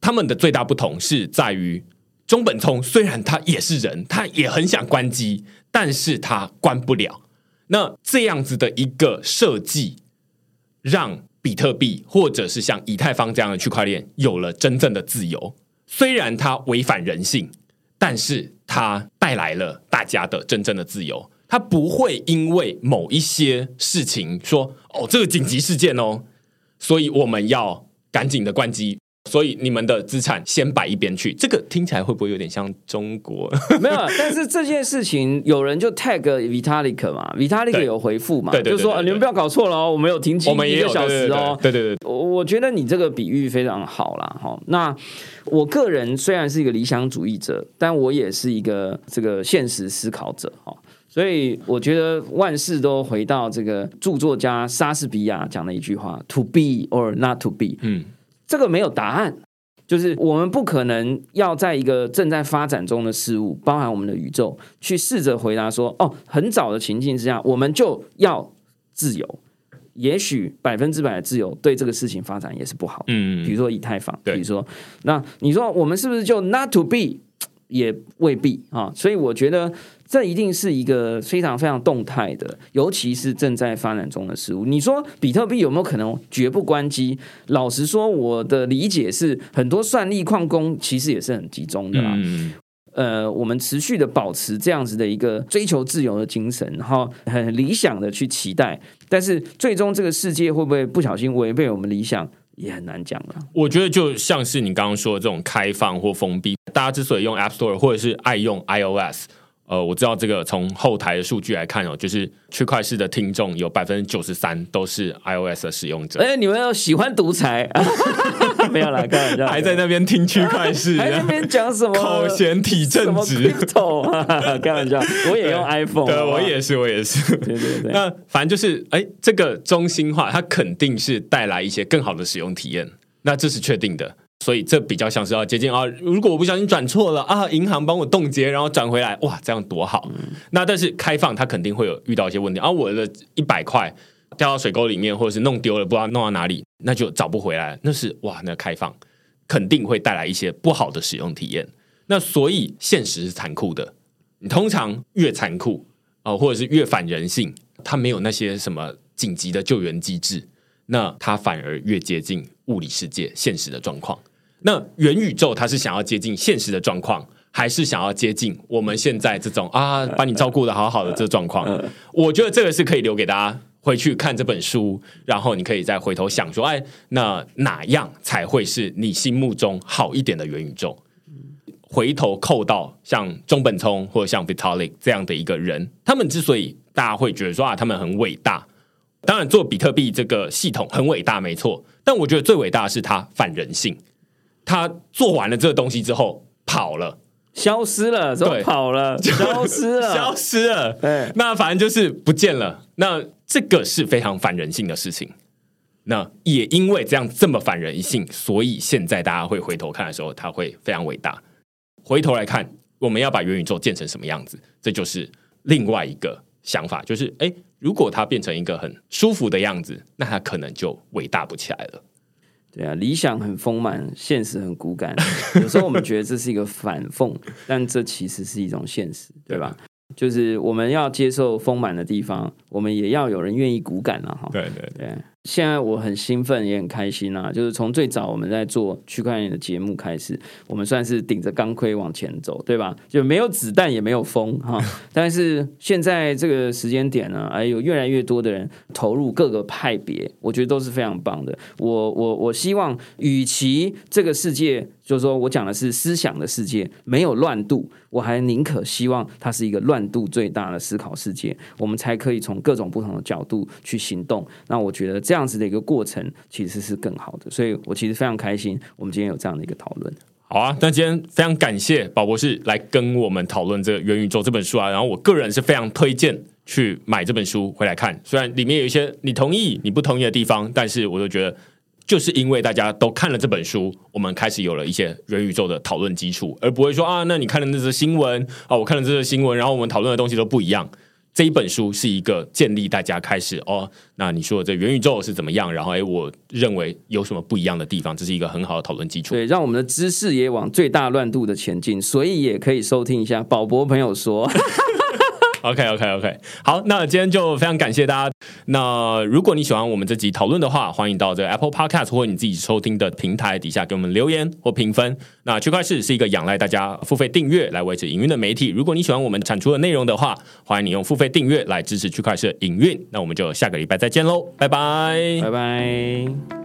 他们的最大不同是在于，中本聪虽然他也是人，他也很想关机，但是他关不了。那这样子的一个设计。让比特币或者是像以太坊这样的区块链有了真正的自由，虽然它违反人性，但是它带来了大家的真正的自由。它不会因为某一些事情说哦，这个紧急事件哦，所以我们要赶紧的关机。所以你们的资产先摆一边去，这个听起来会不会有点像中国？没有，但是这件事情有人就 tag Vitalik 嘛，Vitalik 有回复嘛，对对对对对，就说你们不要搞错了哦，我们有停机一个小时哦。对对对，对，我觉得你这个比喻非常好啦。哈。那我个人虽然是一个理想主义者，但我也是一个这个现实思考者哈。所以我觉得万事都回到这个著作家莎士比亚讲的一句话：To be or not to be。嗯。这个没有答案，就是我们不可能要在一个正在发展中的事物，包含我们的宇宙，去试着回答说：哦，很早的情境之下，我们就要自由。也许百分之百的自由对这个事情发展也是不好。嗯，比如说以太坊，比如说，那你说我们是不是就 not to be？也未必啊。所以我觉得。这一定是一个非常非常动态的，尤其是正在发展中的事物。你说比特币有没有可能绝不关机？老实说，我的理解是，很多算力矿工其实也是很集中的啦。嗯、呃，我们持续的保持这样子的一个追求自由的精神，然后很理想的去期待，但是最终这个世界会不会不小心违背我们理想，也很难讲了。我觉得就像是你刚刚说的这种开放或封闭，大家之所以用 App Store 或者是爱用 iOS。呃，我知道这个从后台的数据来看哦，就是区块势的听众有百分之九十三都是 iOS 的使用者。哎，你们要喜欢独裁？没有啦，开玩笑，还在那边听区块市，还在那边讲什么口嫌体正直？开玩笑，我也用 iPhone，对，我也是，我也是。对对对，那反正就是，哎，这个中心化，它肯定是带来一些更好的使用体验，那这是确定的。所以这比较像是要接近啊！如果我不小心转错了啊，银行帮我冻结，然后转回来，哇，这样多好！那但是开放它肯定会有遇到一些问题啊，我的一百块掉到水沟里面，或者是弄丢了，不知道弄到哪里，那就找不回来。那是哇，那开放肯定会带来一些不好的使用体验。那所以现实是残酷的，你通常越残酷啊、或者是越反人性，它没有那些什么紧急的救援机制，那它反而越接近物理世界现实的状况。那元宇宙它是想要接近现实的状况，还是想要接近我们现在这种啊，把你照顾的好好的这状况？我觉得这个是可以留给大家回去看这本书，然后你可以再回头想说，哎，那哪样才会是你心目中好一点的元宇宙？回头扣到像中本聪或者像 Vitalik 这样的一个人，他们之所以大家会觉得说啊，他们很伟大，当然做比特币这个系统很伟大，没错。但我觉得最伟大的是他反人性，他做完了这个东西之后跑了，消失了，对，跑了，消失了，消失了。对，那反正就是不见了。那这个是非常反人性的事情。那也因为这样这么反人性，所以现在大家会回头看的时候，他会非常伟大。回头来看，我们要把元宇宙建成什么样子？这就是另外一个想法，就是哎，如果它变成一个很舒服的样子，那它可能就伟大不起来了。对啊，理想很丰满，现实很骨感。有时候我们觉得这是一个反讽，但这其实是一种现实，对吧？对就是我们要接受丰满的地方，我们也要有人愿意骨感了哈。对对对。现在我很兴奋，也很开心啊！就是从最早我们在做区块链的节目开始，我们算是顶着钢盔往前走，对吧？就没有子弹，也没有风哈。但是现在这个时间点呢，哎有越来越多的人投入各个派别，我觉得都是非常棒的。我我我希望，与其这个世界，就是说我讲的是思想的世界，没有乱度，我还宁可希望它是一个乱度最大的思考世界，我们才可以从各种不同的角度去行动。那我觉得这。样子的一个过程其实是更好的，所以我其实非常开心，我们今天有这样的一个讨论。好啊，那今天非常感谢宝博士来跟我们讨论这个元宇宙这本书啊，然后我个人是非常推荐去买这本书回来看，虽然里面有一些你同意你不同意的地方，但是我就觉得就是因为大家都看了这本书，我们开始有了一些元宇宙的讨论基础，而不会说啊，那你看了那则新闻啊，我看了这则新闻，然后我们讨论的东西都不一样。这一本书是一个建立大家开始哦，那你说这元宇宙是怎么样？然后哎，我认为有什么不一样的地方？这是一个很好的讨论基础。对，让我们的知识也往最大乱度的前进，所以也可以收听一下宝博朋友说。OK，OK，OK，好，那今天就非常感谢大家。那如果你喜欢我们这集讨论的话，欢迎到这个 Apple Podcast 或你自己收听的平台底下给我们留言或评分。那区块势是一个仰赖大家付费订阅来维持营运的媒体。如果你喜欢我们产出的内容的话，欢迎你用付费订阅来支持区块势营运。那我们就下个礼拜再见喽，拜拜，拜拜。